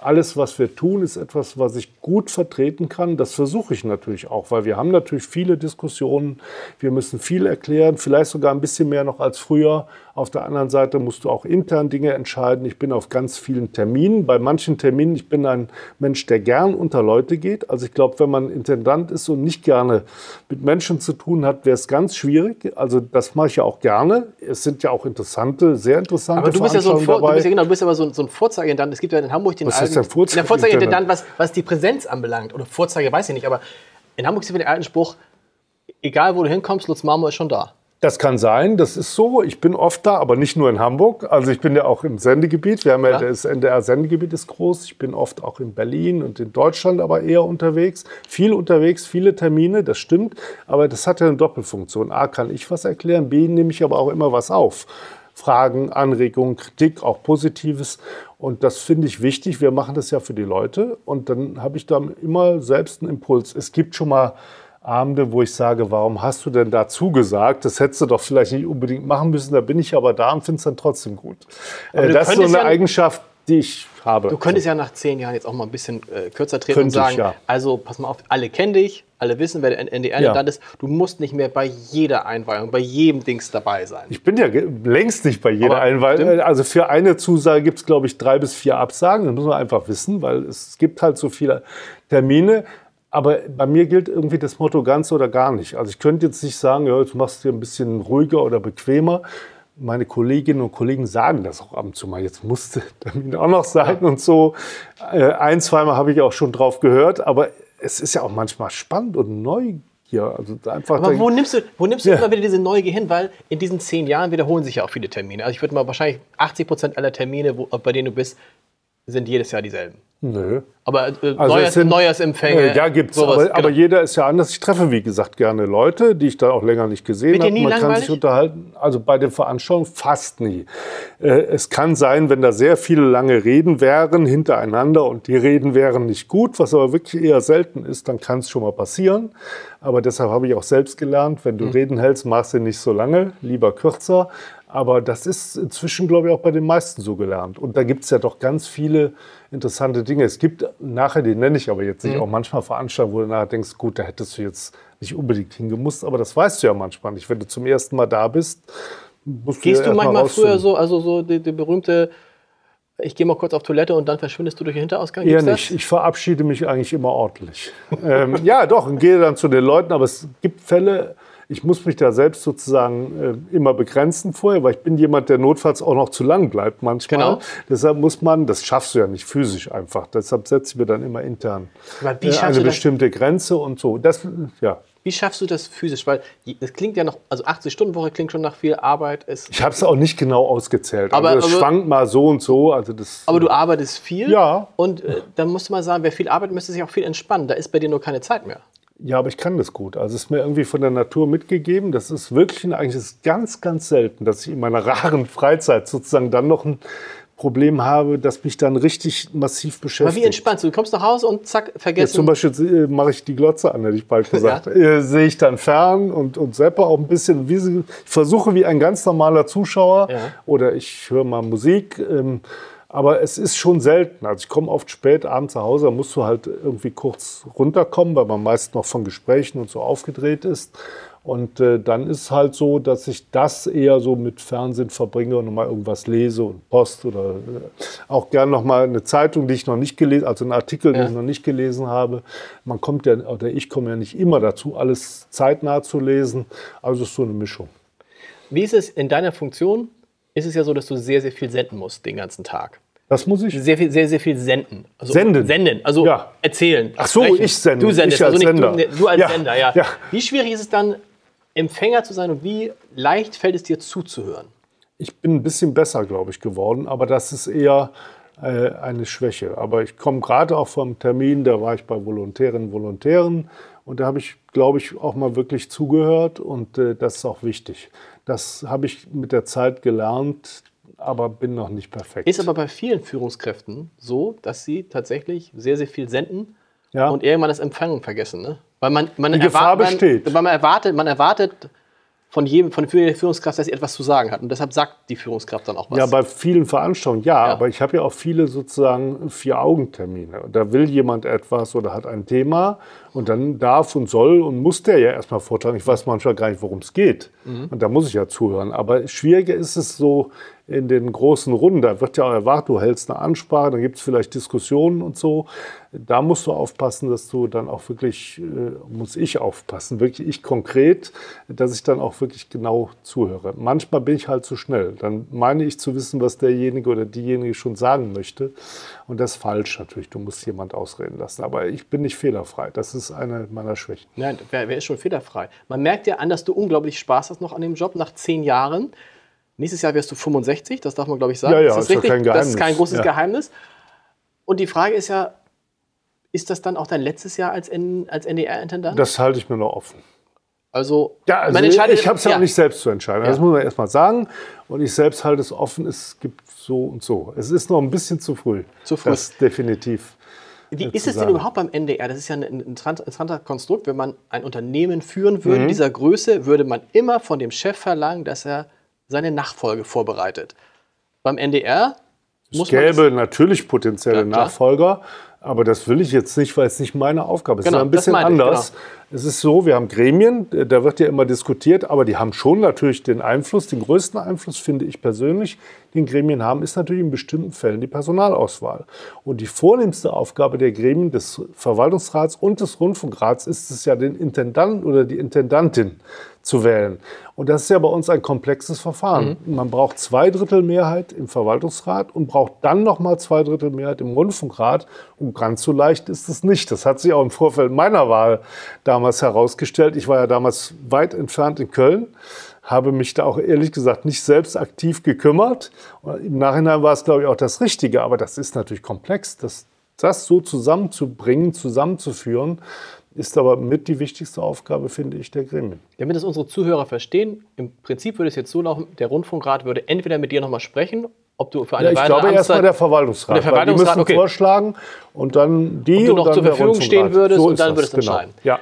Speaker 3: Alles, was wir tun, ist etwas, was ich gut vertreten kann. Das versuche ich natürlich auch, weil wir haben natürlich viele Diskussionen. Wir müssen viel erklären, vielleicht sogar ein bisschen mehr noch als früher. Auf der anderen Seite musst du auch intern Dinge entscheiden. Ich bin auf ganz vielen Terminen. Bei manchen Terminen, ich bin ein Mensch, der gern unter Leute geht. Also ich glaube, wenn man Intendant ist und nicht gerne mit Menschen zu tun hat, wäre es ganz schwierig. Also das mache ich ja auch gerne. Es sind ja auch interessante, sehr interessante
Speaker 2: Aber du bist ja so ein, du bist ja, genau, du bist aber so ein, so ein Vorzeigintendant. Es gibt ja in Hamburg den
Speaker 3: Was
Speaker 2: alten,
Speaker 3: denn Vorzeige-
Speaker 2: der Vorzeigintendant, was, was die Präsenz anbelangt. Oder Vorzeige, weiß ich nicht. Aber in Hamburg gibt es den alten Spruch, egal wo du hinkommst, Lutz Marmor ist schon da.
Speaker 3: Das kann sein, das ist so. Ich bin oft da, aber nicht nur in Hamburg. Also ich bin ja auch im Sendegebiet. Wir haben ja,
Speaker 2: Ja.
Speaker 3: das NDR-Sendegebiet ist groß. Ich bin oft auch in Berlin und in Deutschland aber eher unterwegs. Viel unterwegs, viele Termine, das stimmt. Aber das hat ja eine Doppelfunktion. A, kann ich was erklären. B, nehme ich aber auch immer was auf. Fragen, Anregungen, Kritik, auch Positives. Und das finde ich wichtig. Wir machen das ja für die Leute. Und dann habe ich dann immer selbst einen Impuls. Es gibt schon mal Abende, wo ich sage, warum hast du denn da zugesagt? Das hättest du doch vielleicht nicht unbedingt machen müssen. Da bin ich aber da und finde es dann trotzdem gut. Äh, das ist so eine
Speaker 2: ja-
Speaker 3: Eigenschaft, die ich habe.
Speaker 2: Du könntest ja nach zehn Jahren jetzt auch mal ein bisschen äh, kürzer treten und
Speaker 3: Könnte ich,
Speaker 2: sagen,
Speaker 3: ja.
Speaker 2: also pass mal auf, alle kennen dich, alle wissen, wer der NDR-Intendant
Speaker 3: Ja.
Speaker 2: ist. Du musst nicht mehr bei jeder Einweihung, bei jedem Dings dabei sein.
Speaker 3: Ich bin ja längst nicht bei jeder
Speaker 2: Aber
Speaker 3: Einwahl.
Speaker 2: stimmt.
Speaker 3: Also für eine Zusage gibt es, glaube ich, drei bis vier Absagen. Das muss man einfach wissen, weil es gibt halt so viele Termine. Aber bei mir gilt irgendwie das Motto ganz oder gar nicht. Also ich könnte jetzt nicht sagen, ja, jetzt machst du dir ein bisschen ruhiger oder bequemer. Meine Kolleginnen und Kollegen sagen das auch ab und zu mal. Jetzt musste der Termin auch noch sein und so. Äh, ein, zweimal habe ich auch schon drauf gehört. Aber es ist ja auch manchmal spannend und neu hier. Also einfach
Speaker 2: Aber wo nimmst du, wo nimmst du
Speaker 3: Ja.
Speaker 2: immer wieder diese Neugier hin? Weil in diesen zehn Jahren wiederholen sich ja auch viele Termine. Also ich würde mal wahrscheinlich 80 Prozent aller Termine, wo, bei denen du bist, sind jedes Jahr dieselben.
Speaker 3: Nö.
Speaker 2: Aber äh,
Speaker 3: Also
Speaker 2: Neujahrs,
Speaker 3: es sind-
Speaker 2: Neujahrsempfänge.
Speaker 3: Äh, ja, gibt's.
Speaker 2: sowas,
Speaker 3: aber,
Speaker 2: genau.
Speaker 3: aber jeder ist ja anders. Ich treffe, wie gesagt, gerne Leute, die ich da auch länger nicht gesehen habe. Man kann
Speaker 2: langweilig?
Speaker 3: sich unterhalten. Also bei den Veranstaltungen fast nie. Äh, es kann sein, wenn da sehr viele lange Reden wären hintereinander und die Reden wären nicht gut, was aber wirklich eher selten ist, dann kann es schon mal passieren. Aber deshalb habe ich auch selbst gelernt, wenn du
Speaker 2: Mhm.
Speaker 3: Reden hältst, machst du nicht so lange, lieber kürzer. Aber das ist inzwischen, glaube ich, auch bei den meisten so gelernt. Und da gibt es ja doch ganz viele interessante Dinge. Es gibt nachher, die nenne ich aber jetzt
Speaker 2: Mhm.
Speaker 3: nicht, auch manchmal Veranstaltungen, wo du nachher denkst, gut, da hättest du jetzt nicht unbedingt hingemusst, aber das weißt du ja manchmal nicht. Wenn du zum ersten Mal da bist, musst
Speaker 2: Gehst
Speaker 3: ja
Speaker 2: du
Speaker 3: erst mal
Speaker 2: manchmal früher so, also so die, die berühmte, ich gehe mal kurz auf Toilette und dann verschwindest du durch den Hinterausgang?
Speaker 3: Eher
Speaker 2: Gibt's das?
Speaker 3: nicht. Ich verabschiede mich eigentlich immer ordentlich. ähm, ja, doch, und gehe dann zu den Leuten, aber es gibt Fälle, ich muss mich da selbst sozusagen äh, immer begrenzen vorher, weil ich bin jemand, der notfalls auch noch zu lang bleibt manchmal.
Speaker 2: Genau.
Speaker 3: Deshalb muss man, das schaffst du ja nicht physisch einfach, deshalb setze ich mir dann immer intern äh, eine bestimmte Grenze und so. Das, ja.
Speaker 2: Wie schaffst du das physisch? Weil das klingt ja noch, also 80-Stunden-Woche klingt schon nach viel Arbeit. Es,
Speaker 3: Ich habe es auch nicht genau ausgezählt,
Speaker 2: Aber-
Speaker 3: aber es
Speaker 2: aber-
Speaker 3: schwankt mal so und so. Also das,
Speaker 2: aber du arbeitest viel.
Speaker 3: Ja.
Speaker 2: Und äh, dann musst du mal sagen, wer viel arbeitet, müsste sich auch viel entspannen. Da ist bei dir nur keine Zeit mehr.
Speaker 3: Ja, aber ich kann das gut. Also es ist mir irgendwie von der Natur mitgegeben. Das ist wirklich ein- eigentlich ist ganz, ganz selten, dass ich in meiner raren Freizeit sozusagen dann noch ein Problem habe, das mich dann richtig massiv
Speaker 2: Aber
Speaker 3: beschäftigt.
Speaker 2: wie entspannst du? Du kommst nach Hause und zack, vergessen.
Speaker 3: zum Beispiel äh, mache ich die Glotze an, hätte ich bald gesagt. Äh, sehe ich dann fern und, und seppe auch ein bisschen. Wie, sie- ich versuche wie ein ganz normaler Zuschauer
Speaker 2: Ja.
Speaker 3: oder ich höre mal Musik. Ähm, aber es ist schon selten. Also ich komme oft spät abends nach Hause, da musst du halt irgendwie kurz runterkommen, weil man meist noch von Gesprächen und so aufgedreht ist. Und äh, dann ist es halt so, dass ich das eher so mit Fernsehen verbringe und nochmal irgendwas lese und Post oder äh, auch gern nochmal eine Zeitung, die ich noch nicht gelesen also einen Artikel, den
Speaker 2: Ja.
Speaker 3: ich noch nicht gelesen habe. Man kommt ja, oder ich komme ja nicht immer dazu, alles zeitnah zu lesen. Also es ist so eine Mischung.
Speaker 2: Wie ist es in deiner Funktion? Ist es ja so, dass du sehr, sehr viel senden musst den ganzen Tag.
Speaker 3: Das muss ich.
Speaker 2: Sehr viel, sehr, sehr viel senden. Also
Speaker 3: Senden?
Speaker 2: Senden, also
Speaker 3: Ja.
Speaker 2: erzählen.
Speaker 3: Ach so,
Speaker 2: sprechen.
Speaker 3: ich sende.
Speaker 2: Du sendest,
Speaker 3: Ich als
Speaker 2: also nicht
Speaker 3: Sender.
Speaker 2: Du, du als
Speaker 3: Ja,
Speaker 2: Sender, ja.
Speaker 3: ja.
Speaker 2: Wie schwierig ist es dann, Empfänger zu sein und wie leicht fällt es dir zuzuhören?
Speaker 3: Ich bin ein bisschen besser, glaube ich, geworden, aber das ist eher äh, eine Schwäche. Aber ich komme gerade auch vom Termin, da war ich bei Volontärinnen und Volontären und da habe ich, glaube ich, auch mal wirklich zugehört und äh, das ist auch wichtig. Das habe ich mit der Zeit gelernt, aber bin noch nicht perfekt.
Speaker 2: Ist aber bei vielen Führungskräften so, dass sie tatsächlich sehr, sehr viel senden
Speaker 3: Ja.
Speaker 2: und irgendwann das Empfangen vergessen. Ne? Weil man, man
Speaker 3: Die Gefahr
Speaker 2: erwart-
Speaker 3: besteht.
Speaker 2: Man, weil man erwartet, man erwartet von jedem, von der Führungskraft, dass sie etwas zu sagen hat. Und deshalb sagt die Führungskraft dann auch was.
Speaker 3: Ja, bei vielen Veranstaltungen ja,
Speaker 2: Ja.
Speaker 3: aber ich habe ja auch viele sozusagen Vier-Augen-Termine. Da will jemand etwas oder hat ein Thema und dann darf und soll und muss der ja erstmal vortragen. Ich weiß manchmal gar nicht, worum es geht. Und da muss ich ja zuhören. Aber schwieriger ist es so in den großen Runden. Da wird ja auch erwartet, du hältst eine Ansprache, dann gibt es vielleicht Diskussionen und so. Da musst du aufpassen, dass du dann auch wirklich, äh, muss ich aufpassen, wirklich ich konkret, dass ich dann auch wirklich genau zuhöre. Manchmal bin ich halt zu schnell. Dann meine ich zu wissen, was derjenige oder diejenige schon sagen möchte. Und das ist falsch natürlich. Du musst jemand ausreden lassen. Aber ich bin nicht fehlerfrei. Das ist eine meiner Schwächen.
Speaker 2: Nein, wer, wer ist schon fehlerfrei? Man merkt ja an, dass du unglaublich Spaß hast noch an dem Job nach zehn Jahren. Nächstes Jahr wirst du 65, das darf man, glaube ich, sagen.
Speaker 3: Ja, ja,
Speaker 2: ist das
Speaker 3: ist
Speaker 2: richtig?
Speaker 3: kein
Speaker 2: Das ist kein
Speaker 3: Geheimnis.
Speaker 2: großes
Speaker 3: Ja.
Speaker 2: Geheimnis. Und die Frage ist ja, ist das dann auch dein letztes Jahr als, N- als NDR-Intendant?
Speaker 3: Das halte ich mir noch offen.
Speaker 2: Also,
Speaker 3: Ja, also ich habe es ja, auch nicht selbst zu entscheiden. Das
Speaker 2: Ja.
Speaker 3: muss man erst mal sagen. Und ich selbst halte es offen. Es gibt so und so. Es ist noch ein bisschen zu früh.
Speaker 2: Zu früh.
Speaker 3: Das definitiv.
Speaker 2: Wie
Speaker 3: äh,
Speaker 2: ist
Speaker 3: zu
Speaker 2: es denn überhaupt beim NDR? Das ist ja ein ein interessanter Konstrukt. Wenn man ein Unternehmen führen würde,
Speaker 3: Mhm.
Speaker 2: dieser Größe, würde man immer von dem Chef verlangen, dass er seine Nachfolge vorbereitet. Beim NDR
Speaker 3: Es
Speaker 2: muss man
Speaker 3: gäbe natürlich potenzielle
Speaker 2: Ja.
Speaker 3: Nachfolger, aber das will ich jetzt nicht, weil es nicht meine Aufgabe ist.
Speaker 2: Genau,
Speaker 3: es ist ein bisschen anders. Es ist so, wir haben Gremien, da wird ja immer diskutiert, aber die haben schon natürlich den Einfluss, den größten Einfluss, finde ich persönlich, den Gremien haben, ist natürlich in bestimmten Fällen die Personalauswahl. Und die vornehmste Aufgabe der Gremien des Verwaltungsrats und des Rundfunkrats ist es ja, den Intendanten oder die Intendantin zu wählen. Und das ist ja bei uns ein komplexes Verfahren. Man braucht zwei Drittel Mehrheit im Verwaltungsrat und braucht dann noch mal zwei Drittel Mehrheit im Rundfunkrat. Und ganz so leicht ist es nicht. Das hat sich auch im Vorfeld meiner Wahl damals herausgestellt. Ich war ja damals weit entfernt in Köln, habe mich da auch ehrlich gesagt nicht selbst aktiv gekümmert. Und Im Nachhinein war es, glaube ich, auch das Richtige. Aber das ist natürlich komplex. Das das so zusammenzubringen, zusammenzuführen, ist aber mit die wichtigste Aufgabe, finde ich, der Gremien.
Speaker 2: Damit das unsere Zuhörer verstehen, im Prinzip würde es jetzt so laufen, der Rundfunkrat würde entweder mit dir nochmal sprechen, ob du für eine
Speaker 3: Ja, ich glaube erstmal der Verwaltungsrat.
Speaker 2: Der Verwaltungsrat,
Speaker 3: die müssen
Speaker 2: okay.
Speaker 3: vorschlagen und dann die
Speaker 2: Ob du
Speaker 3: und
Speaker 2: noch
Speaker 3: dann
Speaker 2: zur Verfügung stehen würdest und
Speaker 3: ist
Speaker 2: dann würdest du
Speaker 3: genau.
Speaker 2: entscheiden.
Speaker 3: Ja.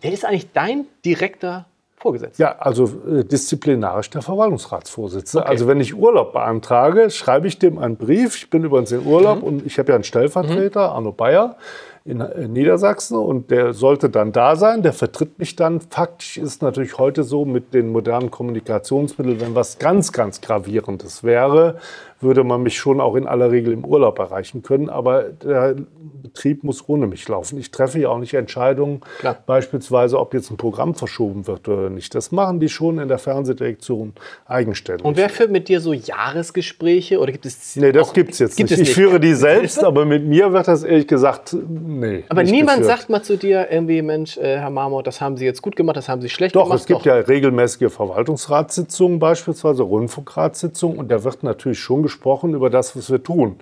Speaker 2: Wer ist eigentlich dein direkter Vorgesetzter?
Speaker 3: Ja, also äh, disziplinarisch der Verwaltungsratsvorsitzende. Also wenn ich Urlaub beantrage, schreibe ich dem einen Brief. Ich bin übrigens in Urlaub
Speaker 2: Mhm.
Speaker 3: und ich habe ja einen Stellvertreter, Arno Bayer, in, in Niedersachsen und der sollte dann da sein. Der vertritt mich dann. Faktisch ist natürlich heute so mit den modernen Kommunikationsmitteln, wenn was ganz, ganz gravierendes wäre, würde man mich schon auch in aller Regel im Urlaub erreichen können. Aber der Betrieb muss ohne mich laufen. Ich treffe ja auch nicht Entscheidungen,
Speaker 2: Klar.
Speaker 3: beispielsweise, ob jetzt ein Programm verschoben wird oder nicht. Das machen die schon in der Fernsehdirektion eigenständig.
Speaker 2: Und wer führt mit dir so Jahresgespräche oder gibt es
Speaker 3: Nee, das gibt es jetzt
Speaker 2: gibt
Speaker 3: nicht.
Speaker 2: es
Speaker 3: Ich führe die selbst, aber mit mir wird das ehrlich gesagt, nee.
Speaker 2: Aber
Speaker 3: nicht
Speaker 2: niemand
Speaker 3: geführt.
Speaker 2: sagt mal zu dir irgendwie, Mensch, äh, Herr Marmot, das haben Sie jetzt gut gemacht, das haben Sie schlecht
Speaker 3: Doch,
Speaker 2: gemacht.
Speaker 3: es gibt ja regelmäßige Verwaltungsratssitzungen, beispielsweise Rundfunkratssitzungen, und da wird natürlich schon gesprochen über das, was wir tun.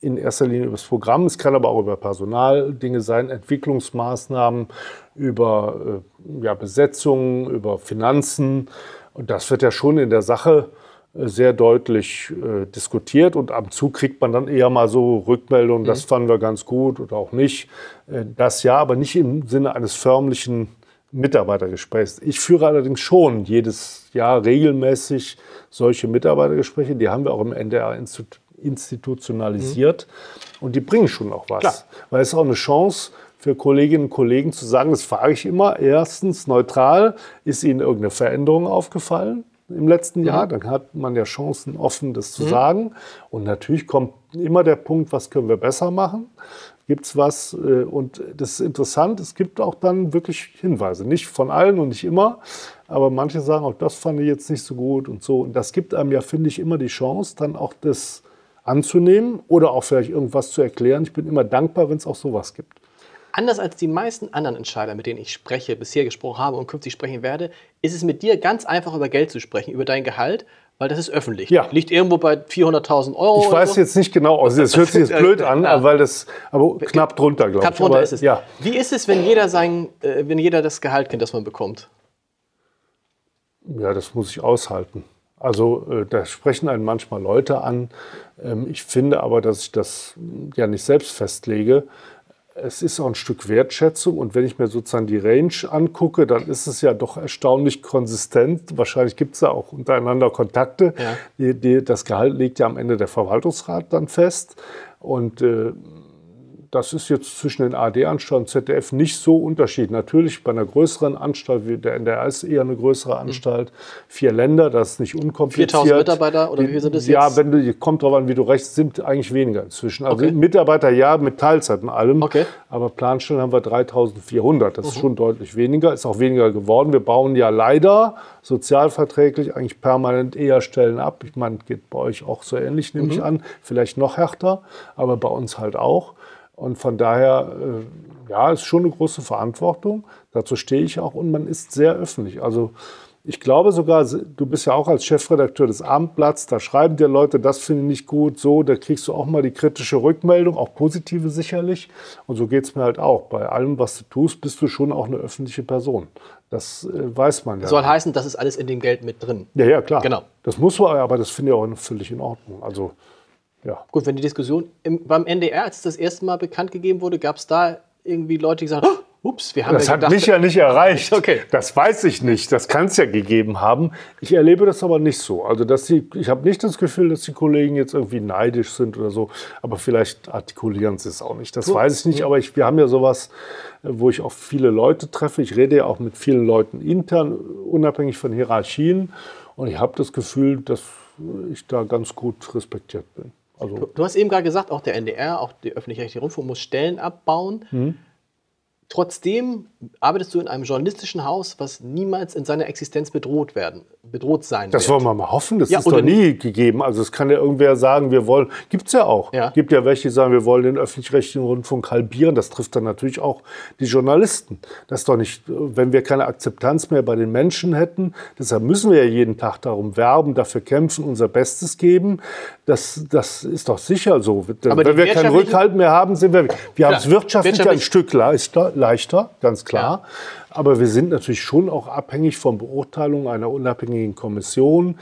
Speaker 3: In erster Linie über das Programm, es kann aber auch über Personaldinge sein, Entwicklungsmaßnahmen, über äh, ja, Besetzungen, über Finanzen. Und das wird ja schon in der Sache äh, sehr deutlich äh, diskutiert und ab und zu kriegt man dann eher mal so Rückmeldungen, das fanden wir ganz gut oder auch nicht. Äh, das ja, aber nicht im Sinne eines förmlichen Mitarbeitergesprächs. Ich führe allerdings schon jedes Jahr regelmäßig solche Mitarbeitergespräche. Die haben wir auch im NDR institu- institutionalisiert und die bringen schon auch was.
Speaker 2: Klar.
Speaker 3: Weil es ist auch eine Chance für Kolleginnen und Kollegen zu sagen, das frage ich immer, erstens neutral, ist Ihnen irgendeine Veränderung aufgefallen? Im letzten Jahr, dann hat man ja Chancen, offen das zu sagen. Und natürlich kommt immer der Punkt, was können wir besser machen? Gibt es was? äh, Und das ist interessant, es gibt auch dann wirklich Hinweise. Nicht von allen und nicht immer, aber manche sagen auch, das fand ich jetzt nicht so gut und so. Und das gibt einem ja, finde ich, immer die Chance, dann auch das anzunehmen oder auch vielleicht irgendwas zu erklären. Ich bin immer dankbar, wenn es auch sowas gibt.
Speaker 2: Anders als die meisten anderen Entscheider, mit denen ich spreche, bisher gesprochen habe und künftig sprechen werde, ist es mit dir ganz einfach über Geld zu sprechen, über dein Gehalt, weil das ist öffentlich.
Speaker 3: Ja.
Speaker 2: Liegt irgendwo bei 400.000 Euro.
Speaker 3: Ich weiß
Speaker 2: so.
Speaker 3: jetzt nicht genau, also es hört sich jetzt blöd an,
Speaker 2: Ja.
Speaker 3: weil das, aber knapp drunter, glaube ich.
Speaker 2: Knapp drunter
Speaker 3: aber,
Speaker 2: ist es.
Speaker 3: Ja,
Speaker 2: Wie ist es, wenn jeder, sein, äh, wenn jeder das Gehalt kennt, das man bekommt?
Speaker 3: Ja, das muss ich aushalten. Also äh, da sprechen einen manchmal Leute an. Ähm, ich finde aber, dass ich das ja nicht selbst festlege. Es ist auch ein Stück Wertschätzung und wenn ich mir sozusagen die Range angucke, dann ist es ja doch erstaunlich konsistent. Wahrscheinlich gibt es ja auch untereinander Kontakte.
Speaker 2: Ja.
Speaker 3: Die, die, das Gehalt legt ja am Ende der Verwaltungsrat dann fest. Und äh, das ist jetzt zwischen den ARD-Anstalten und ZDF nicht so unterschiedlich. Natürlich bei einer größeren Anstalt, wie der NDR ist eher eine größere Anstalt, vier Länder, das ist nicht unkompliziert.
Speaker 2: 4000 Mitarbeiter oder wie viel sind es
Speaker 3: Ja,
Speaker 2: jetzt?
Speaker 3: wenn du, kommt drauf an, wie du rechnest, sind eigentlich weniger inzwischen. Also
Speaker 2: Okay.
Speaker 3: Mitarbeiter ja, mit Teilzeit und allem.
Speaker 2: Okay.
Speaker 3: Aber Planstellen haben wir 3400. Das ist schon deutlich weniger, ist auch weniger geworden. Wir bauen ja leider sozialverträglich eigentlich permanent eher Stellen ab. Ich meine, geht bei euch auch so ähnlich, nehme ich an. Vielleicht noch härter, aber bei uns halt auch. Und von daher, äh, ja, ist schon eine große Verantwortung. Dazu stehe ich auch und man ist sehr öffentlich. Also ich glaube sogar, du bist ja auch als Chefredakteur des Abendblatts, da schreiben dir Leute, das finde ich nicht gut, so, da kriegst du auch mal die kritische Rückmeldung, auch positive sicherlich. Und so geht es mir halt auch. Bei allem, was du tust, bist du schon auch eine öffentliche Person. Das äh, weiß man ja.
Speaker 2: Soll heißen, das ist alles in dem Geld mit drin.
Speaker 3: ja, ja, klar.
Speaker 2: Genau.
Speaker 3: Das muss man, aber das finde ich auch völlig in Ordnung. Also, ja.
Speaker 2: Gut, wenn die Diskussion im, beim NDR, als das erste Mal bekannt gegeben wurde, gab es da irgendwie Leute, die gesagt haben, "Oh, ups, wir haben
Speaker 3: Das
Speaker 2: ja
Speaker 3: hat
Speaker 2: gedacht,
Speaker 3: mich ja nicht erreicht.
Speaker 2: Okay.
Speaker 3: Das weiß ich nicht. Das kann es ja gegeben haben. Ich erlebe das aber nicht so. Also, dass die, ich habe nicht das Gefühl, dass die Kollegen jetzt irgendwie neidisch sind oder so. Aber vielleicht artikulieren sie es auch nicht. Das weiß ich nicht. Aber ich, wir haben ja sowas, äh, wo ich auch viele Leute treffe. Ich rede ja auch mit vielen Leuten intern, unabhängig von Hierarchien. Und ich habe das Gefühl, dass ich da ganz gut respektiert bin. Also,
Speaker 2: Du hast eben gerade gesagt, auch der NDR, auch der öffentlich-rechtliche Rundfunk muss Stellen abbauen.
Speaker 3: Mhm.
Speaker 2: Trotzdem arbeitest du in einem journalistischen Haus, was niemals in seiner Existenz bedroht werden, bedroht sein
Speaker 3: Das
Speaker 2: wird.
Speaker 3: wollen wir mal hoffen. Das
Speaker 2: Ja,
Speaker 3: ist doch nie gegeben. Also es kann ja irgendwer sagen, wir wollen, gibt es ja auch.
Speaker 2: Ja.
Speaker 3: gibt ja welche, die sagen, wir wollen den öffentlich-rechtlichen Rundfunk halbieren. Das trifft dann natürlich auch die Journalisten. Das ist doch nicht, wenn wir keine Akzeptanz mehr bei den Menschen hätten, deshalb müssen wir ja jeden Tag darum werben, dafür kämpfen, unser Bestes geben. Das, das ist doch sicher so.
Speaker 2: Aber
Speaker 3: wenn wir keinen Rückhalt mehr haben, sind wir, wir haben es wirtschaftlich ein Stück leichter, leichter ganz klar. Aber wir sind natürlich schon auch abhängig von Beurteilungen einer unabhängigen Kommission.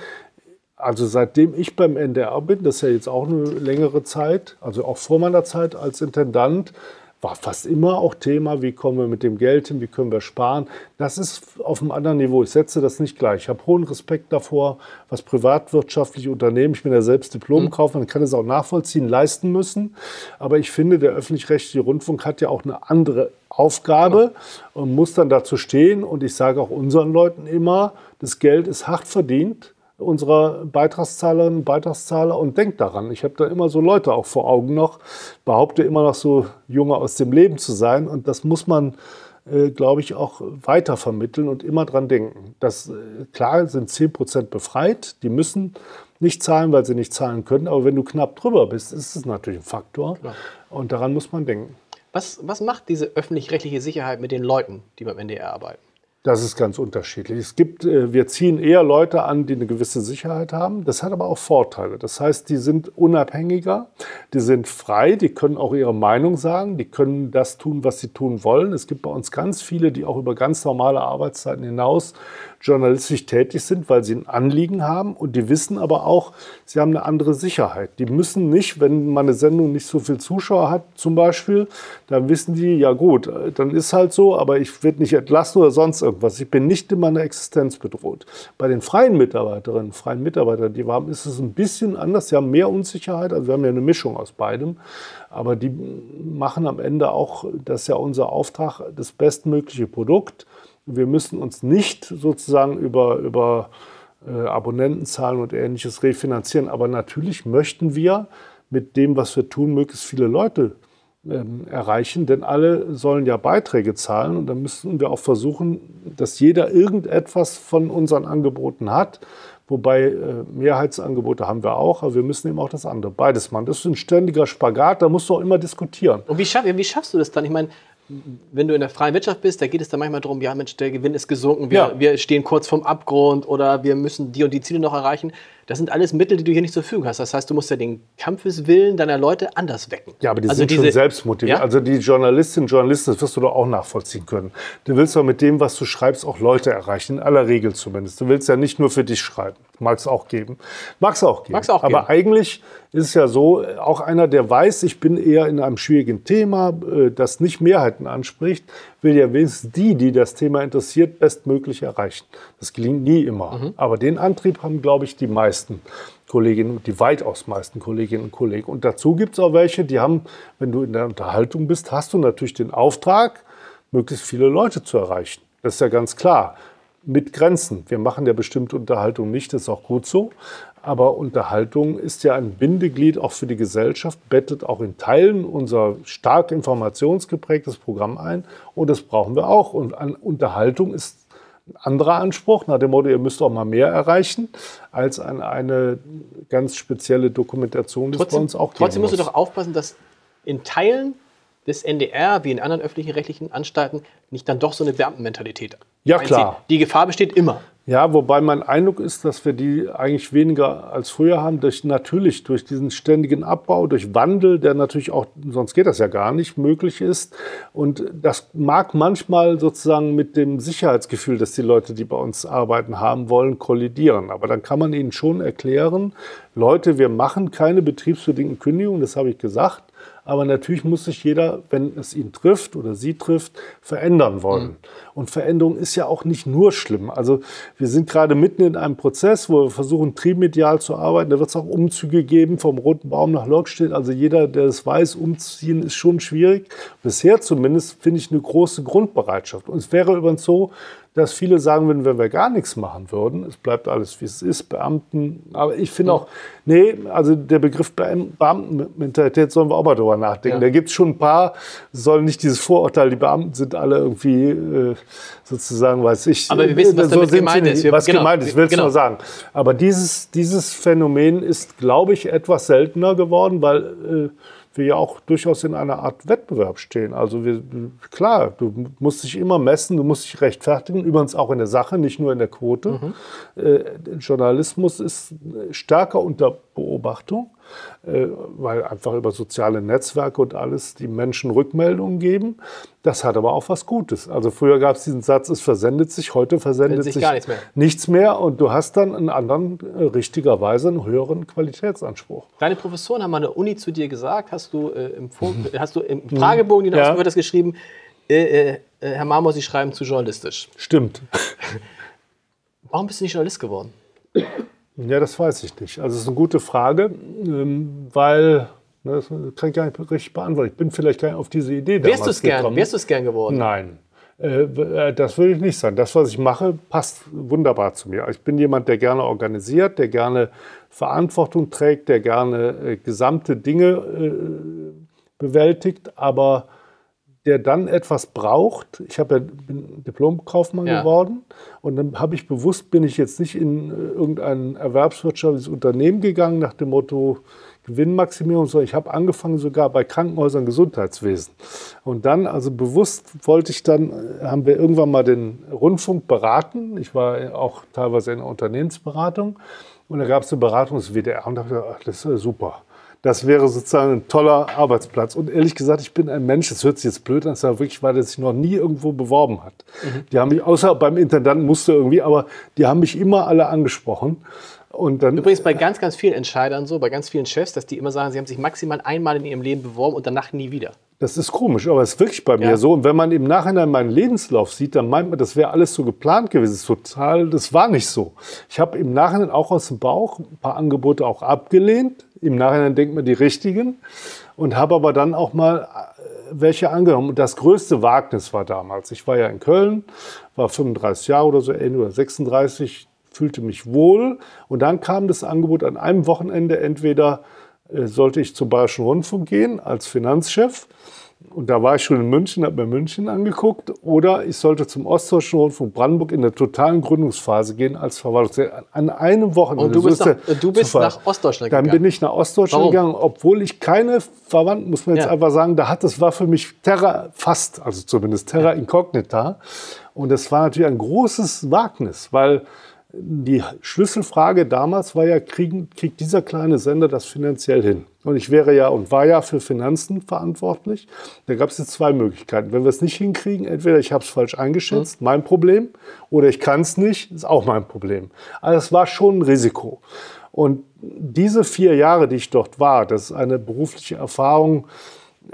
Speaker 3: Also seitdem ich beim NDR bin, das ist ja jetzt auch eine längere Zeit, also auch vor meiner Zeit als Intendant, war fast immer auch Thema, wie kommen wir mit dem Geld hin, wie können wir sparen. Das ist auf einem anderen Niveau. Ich setze das nicht gleich. Ich habe hohen Respekt davor, was privatwirtschaftliche Unternehmen, ich bin ja selbst Diplomkaufmann, kann es auch nachvollziehen, leisten müssen. Aber ich finde, der öffentlich-rechtliche Rundfunk hat ja auch eine andere Aufgabe und muss dann dazu stehen. Und ich sage auch unseren Leuten immer, das Geld ist hart verdient unserer Beitragszahlerinnen und Beitragszahler und denkt daran. Ich habe da immer so Leute auch vor Augen noch, behaupte immer noch so Junge aus dem Leben zu sein und das muss man, äh, glaube ich, auch weiter vermitteln und immer dran denken. Das, äh, klar sind 10% befreit, die müssen nicht zahlen, weil sie nicht zahlen können, aber wenn du knapp drüber bist, ist es natürlich ein Faktor und daran muss man denken.
Speaker 2: Was, was macht diese öffentlich-rechtliche Sicherheit mit den Leuten, die beim NDR arbeiten?
Speaker 3: Das ist ganz unterschiedlich. Es gibt, äh, wir ziehen eher Leute an, die eine gewisse Sicherheit haben. Das hat aber auch Vorteile. Das heißt, die sind unabhängiger, die sind frei, die können auch ihre Meinung sagen, die können das tun, was sie tun wollen. Es gibt bei uns ganz viele, die auch über ganz normale Arbeitszeiten hinaus journalistisch tätig sind, weil sie ein Anliegen haben und die wissen aber auch, sie haben eine andere Sicherheit. Die müssen nicht, wenn meine Sendung nicht so viel Zuschauer hat, zum Beispiel, dann wissen die, ja gut, äh, dann ist halt so, aber ich werde nicht entlassen oder sonst irgendwas. Ich bin nicht in meiner Existenz bedroht. Bei den freien Mitarbeiterinnen, freien Mitarbeitern, die wir haben, ist es ein bisschen anders. Sie haben mehr Unsicherheit, also wir haben ja eine Mischung aus beidem. Aber die machen am Ende auch, das ist ja unser Auftrag, das bestmögliche Produkt. Wir müssen uns nicht sozusagen über, über äh, Abonnentenzahlen und ähnliches refinanzieren. Aber natürlich möchten wir mit dem, was wir tun, möglichst viele Leute ähm, erreichen, denn alle sollen ja Beiträge zahlen und dann müssen wir auch versuchen, dass jeder irgendetwas von unseren Angeboten hat. Wobei äh, Mehrheitsangebote haben wir auch, aber wir müssen eben auch das andere, beides machen. Das ist ein ständiger Spagat, da musst du auch immer diskutieren.
Speaker 2: Und wie, schaff, wie schaffst du das dann? Ich meine, wenn du in der freien Wirtschaft bist, da geht es dann manchmal darum, ja Mensch, der Gewinn ist gesunken, wir,
Speaker 3: Ja.
Speaker 2: wir stehen kurz vorm Abgrund oder wir müssen die und die Ziele noch erreichen. Das sind alles Mittel, die du hier nicht zur Verfügung hast. Das heißt, du musst ja den Kampfeswillen deiner Leute anders wecken.
Speaker 3: Ja, aber die
Speaker 2: Also
Speaker 3: sind
Speaker 2: diese-
Speaker 3: schon selbstmotiviert.
Speaker 2: Ja?
Speaker 3: Also die Journalistinnen und Journalisten, das wirst du doch auch nachvollziehen können. Du willst doch mit dem, was du schreibst, auch Leute erreichen, in aller Regel zumindest. Du willst ja nicht nur für dich schreiben. Mag es auch geben. Mag es auch geben.
Speaker 2: Mag's auch
Speaker 3: aber
Speaker 2: geben.
Speaker 3: eigentlich ist es ja so, auch einer, der weiß, ich bin eher in einem schwierigen Thema, äh, das nicht Mehrheiten anspricht, will ja wenigstens die, die das Thema interessiert, bestmöglich erreichen. Das gelingt nie immer.
Speaker 2: Mhm.
Speaker 3: Aber den Antrieb haben, glaube ich, die meisten. Kolleginnen, die weitaus meisten Kolleginnen und Kollegen. Und dazu gibt es auch welche, die haben, wenn du in der Unterhaltung bist, hast du natürlich den Auftrag, möglichst viele Leute zu erreichen. Das ist ja ganz klar. Mit Grenzen. Wir machen ja bestimmte Unterhaltung nicht, das ist auch gut so. Aber Unterhaltung ist ja ein Bindeglied auch für die Gesellschaft, bettet auch in Teilen unser stark informationsgeprägtes Programm ein. Und das brauchen wir auch. Und an Unterhaltung ist ein anderer Anspruch, nach dem Motto, ihr müsst auch mal mehr erreichen, als an eine ganz spezielle Dokumentation, die es bei
Speaker 2: Trotzdem,
Speaker 3: uns auch
Speaker 2: trotzdem musst du
Speaker 3: muss.
Speaker 2: doch aufpassen, dass in Teilen des NDR, wie in anderen öffentlichen rechtlichen Anstalten, nicht dann doch so eine Beamtenmentalität
Speaker 3: Ja,
Speaker 2: einzieht.
Speaker 3: klar.
Speaker 2: Die Gefahr besteht immer.
Speaker 3: Ja, wobei mein Eindruck ist, dass wir die eigentlich weniger als früher haben, durch natürlich durch diesen ständigen Abbau, durch Wandel, der natürlich auch, sonst geht das ja gar nicht, möglich ist. Und das mag manchmal sozusagen mit dem Sicherheitsgefühl, das die Leute, die bei uns arbeiten, haben wollen, kollidieren. Aber dann kann man ihnen schon erklären, Leute, wir machen keine betriebsbedingten Kündigungen, das habe ich gesagt. Aber natürlich muss sich jeder, wenn es ihn trifft oder sie trifft, verändern wollen. Und Veränderung ist ja auch nicht nur schlimm. Also wir sind gerade mitten in einem Prozess, wo wir versuchen, trimedial zu arbeiten. Da wird es auch Umzüge geben, vom Roten Baum nach Lockstedt. Also jeder, der es weiß, umziehen ist schon schwierig. Bisher zumindest finde ich eine große Grundbereitschaft. Und es wäre übrigens so, dass viele sagen würden, wenn wir gar nichts machen würden, es bleibt alles wie es ist, Beamten. Aber ich finde auch, nee, also der Begriff Beam- Beamtenmentalität sollen wir auch mal drüber nachdenken.
Speaker 2: Ja.
Speaker 3: Da gibt es schon ein paar, sollen nicht dieses Vorurteil, die Beamten sind alle irgendwie äh, sozusagen, weiß ich.
Speaker 2: Aber wir wissen, was
Speaker 3: so
Speaker 2: damit gemeint ist. Wir-
Speaker 3: was
Speaker 2: genau,
Speaker 3: gemeint ist, ich will es
Speaker 2: genau.
Speaker 3: nur sagen. Aber dieses, dieses Phänomen ist, glaube ich, etwas seltener geworden, weil äh, wir ja auch durchaus in einer Art Wettbewerb stehen. Also wir, klar, du musst dich immer messen, du musst dich rechtfertigen, übrigens auch in der Sache, nicht nur in der Quote. Äh, Journalismus ist stärker unter Beobachtung, weil einfach über soziale Netzwerke und alles die Menschen Rückmeldungen geben. Das hat aber auch was Gutes. Also früher gab es diesen Satz, es versendet sich, heute versendet
Speaker 2: sich
Speaker 3: sich
Speaker 2: gar nichts mehr.
Speaker 3: nichts mehr und du hast dann einen anderen, äh, richtigerweise einen höheren Qualitätsanspruch.
Speaker 2: Deine Professoren haben an der Uni zu dir gesagt, hast du, äh, im, Vor- hast du im Fragebogen, den du
Speaker 3: Ja.
Speaker 2: hast, geschrieben, äh, äh, äh, Herr Marmor, Sie schreiben zu journalistisch.
Speaker 3: Stimmt.
Speaker 2: Warum bist du nicht Journalist geworden?
Speaker 3: Ja, das weiß ich nicht. Also es ist eine gute Frage, ähm, weil, ne, das kann ich gar nicht richtig beantworten. Ich bin vielleicht gar nicht auf diese Idee
Speaker 2: Wärst
Speaker 3: damals
Speaker 2: gern?
Speaker 3: gekommen.
Speaker 2: Wärst du es gern geworden?
Speaker 3: Nein. Äh, äh, Das würde ich nicht sagen. Das, was ich mache, passt wunderbar zu mir. Ich bin jemand, der gerne organisiert, der gerne Verantwortung trägt, der gerne äh, gesamte Dinge bewältigt, aber der dann etwas braucht. Ich habe ja, bin Diplomkaufmann
Speaker 2: Ja.
Speaker 3: geworden und dann habe ich bewusst, bin ich jetzt nicht in äh, irgendein erwerbswirtschaftliches Unternehmen gegangen nach dem Motto Gewinnmaximierung, sondern ich habe angefangen sogar bei Krankenhäusern Gesundheitswesen. Und dann, also bewusst wollte ich dann, äh, haben wir irgendwann mal den Rundfunk beraten. Ich war auch teilweise in der Unternehmensberatung und da gab es eine Beratung des WDR und da habe ich gedacht, ach, das ist super. Das wäre sozusagen ein toller Arbeitsplatz. Und ehrlich gesagt, ich bin ein Mensch, das hört sich jetzt blöd an, das ist aber wirklich, weil der sich noch nie irgendwo beworben hat. Die haben mich, außer beim Intendanten musste irgendwie, aber die haben mich immer alle angesprochen. Und dann,
Speaker 2: Übrigens bei ganz, ganz vielen Entscheidern so, bei ganz vielen Chefs, dass die immer sagen, sie haben sich maximal einmal in ihrem Leben beworben und danach nie wieder.
Speaker 3: Das ist komisch, aber es ist wirklich bei
Speaker 2: Ja.
Speaker 3: mir so. Und wenn man im Nachhinein meinen Lebenslauf sieht, dann meint man, das wäre alles so geplant gewesen. Das ist total, das war nicht so. Ich habe im Nachhinein auch aus dem Bauch ein paar Angebote auch abgelehnt. Im Nachhinein denkt man die richtigen. Und habe aber dann auch mal äh, welche angenommen. Und das größte Wagnis war damals. Ich war ja in Köln, war 35 Jahre oder so, oder 36, fühlte mich wohl. Und dann kam das Angebot an einem Wochenende entweder äh, sollte ich zum Bayerischen Rundfunk gehen als Finanzchef. Und da war ich schon in München, habe mir München angeguckt. Oder ich sollte zum Ostdeutschen Rundfunk Brandenburg in der totalen Gründungsphase gehen als Verwaltungsdirektor. An einem Wochenende.
Speaker 2: Und du bist
Speaker 3: ist
Speaker 2: nach- du bist nach Ostdeutschland
Speaker 3: Dann
Speaker 2: gegangen.
Speaker 3: bin ich nach Ostdeutschland
Speaker 2: Warum?
Speaker 3: gegangen, obwohl ich keine Verwandten, muss man jetzt
Speaker 2: Ja.
Speaker 3: einfach sagen, da hat, das war für mich Terra fast, also zumindest Terra incognita. Und das war natürlich ein großes Wagnis, weil die Schlüsselfrage damals war ja, kriegen, kriegt dieser kleine Sender das finanziell hin? Und ich wäre ja und war ja für Finanzen verantwortlich. Da gab es jetzt zwei Möglichkeiten. Wenn wir es nicht hinkriegen, entweder ich habe es falsch eingeschätzt, mein Problem, oder ich kann es nicht, ist auch mein Problem. Also es war schon ein Risiko. Und diese vier Jahre, die ich dort war, das ist eine berufliche Erfahrung,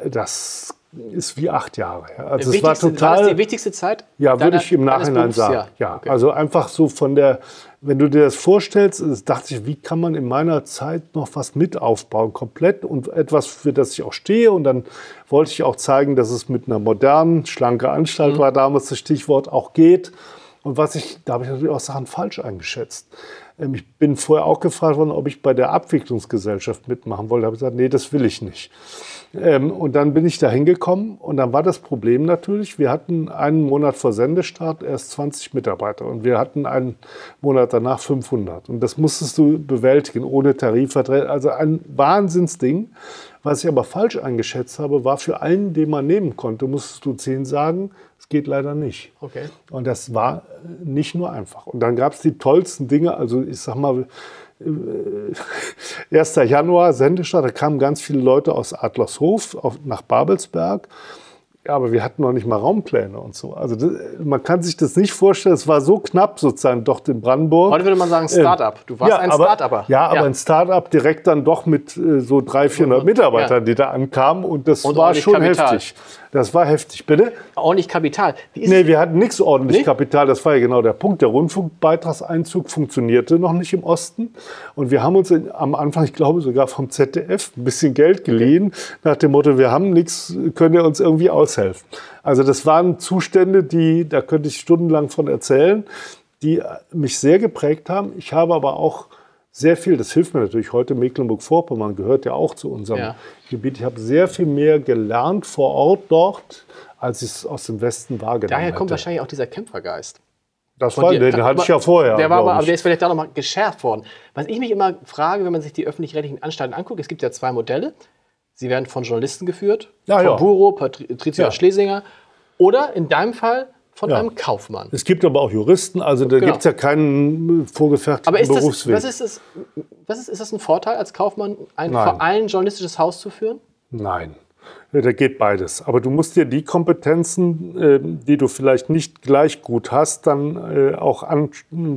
Speaker 3: das ist wie acht Jahre. Also es war
Speaker 2: Wichtigste-
Speaker 3: total.
Speaker 2: das die wichtigste Zeit?
Speaker 3: Ja, würde
Speaker 2: deiner-
Speaker 3: ich im Nachhinein sagen.
Speaker 2: Ja,
Speaker 3: Ja,
Speaker 2: Okay.
Speaker 3: also einfach so von der, wenn du dir das vorstellst, dachte ich, wie kann man in meiner Zeit noch was mit aufbauen, komplett und etwas, für das ich auch stehe. Und dann wollte ich auch zeigen, dass es mit einer modernen, schlanke Anstalt
Speaker 2: Mhm.
Speaker 3: war damals das Stichwort auch geht. Und was ich, da habe ich natürlich auch Sachen falsch eingeschätzt. Ähm, Ich bin vorher auch gefragt worden, ob ich bei der Abwicklungsgesellschaft mitmachen wollte. Da habe ich gesagt, nee, das will ich nicht. Ähm, und dann bin ich da hingekommen und dann war das Problem natürlich, wir hatten einen Monat vor Sendestart erst 20 Mitarbeiter und wir hatten einen Monat danach 500. Und das musstest du bewältigen ohne Tarifverträge. Also ein Wahnsinnsding. Was ich aber falsch eingeschätzt habe, war für einen, den man nehmen konnte, musstest du zehn sagen, es geht leider nicht.
Speaker 2: Okay.
Speaker 3: Und das war nicht nur einfach. Und dann gab es die tollsten Dinge. Also ich sag mal, äh, 1. Januar, Sendestart, da kamen ganz viele Leute aus Adlershof auf, nach Babelsberg. Ja, aber wir hatten noch nicht mal Raumpläne und so. Also das, man kann sich das nicht vorstellen. Es war so knapp sozusagen dort in Brandenburg.
Speaker 2: Heute würde man sagen Start-up. Du warst ein
Speaker 3: aber,
Speaker 2: Start-upper.
Speaker 3: Ja, aber
Speaker 2: Ja.
Speaker 3: ein Start-up direkt dann doch mit äh, so 300, 400 Mitarbeitern, die da ankamen. Und das
Speaker 2: Und
Speaker 3: war schon
Speaker 2: Kapital.
Speaker 3: heftig. Das war heftig, bitte?
Speaker 2: Ordentlich Kapital. Wie
Speaker 3: Nee, wir hatten nichts ordentlich
Speaker 2: Nicht?
Speaker 3: Kapital. Das war ja genau der Punkt. Der Rundfunkbeitragseinzug funktionierte noch nicht im Osten. Und wir haben uns in, am Anfang, ich glaube sogar vom ZDF, ein bisschen Geld geliehen, nach dem Motto, wir haben nichts, könnt ihr uns irgendwie aushelfen. Also das waren Zustände, die, da könnte ich stundenlang von erzählen, die mich sehr geprägt haben. Ich habe aber auch sehr viel, das hilft mir natürlich heute, Mecklenburg-Vorpommern gehört ja auch zu unserem
Speaker 2: Ja.
Speaker 3: Gebiet. Ich habe sehr viel mehr gelernt vor Ort dort, als ich es aus dem Westen wahrgenommen
Speaker 2: Daher kommt
Speaker 3: hätte.
Speaker 2: wahrscheinlich auch dieser Kämpfergeist.
Speaker 3: Das war,
Speaker 2: dir.
Speaker 3: den, den hatte ich ja vorher.
Speaker 2: Der war aber, aber der ist vielleicht da nochmal geschärft worden. Was ich mich immer frage, wenn man sich die öffentlich-rechtlichen Anstalten anguckt, es gibt ja zwei Modelle. Sie werden von Journalisten geführt,
Speaker 3: Ja,
Speaker 2: von
Speaker 3: ja.
Speaker 2: Buro, Patricia
Speaker 3: Ja.
Speaker 2: Schlesinger oder in deinem Fall von
Speaker 3: Ja.
Speaker 2: einem Kaufmann.
Speaker 3: Es gibt aber auch Juristen, also da
Speaker 2: Genau.
Speaker 3: gibt es ja keinen vorgefertigten
Speaker 2: Aber ist das,
Speaker 3: Berufsweg.
Speaker 2: was ist, das, was ist, ist das ein Vorteil als Kaufmann, ein
Speaker 3: Nein.
Speaker 2: vor allem journalistisches Haus zu führen?
Speaker 3: Nein, da geht beides. Aber du musst dir die Kompetenzen, äh, die du vielleicht nicht gleich gut hast, dann äh, auch an,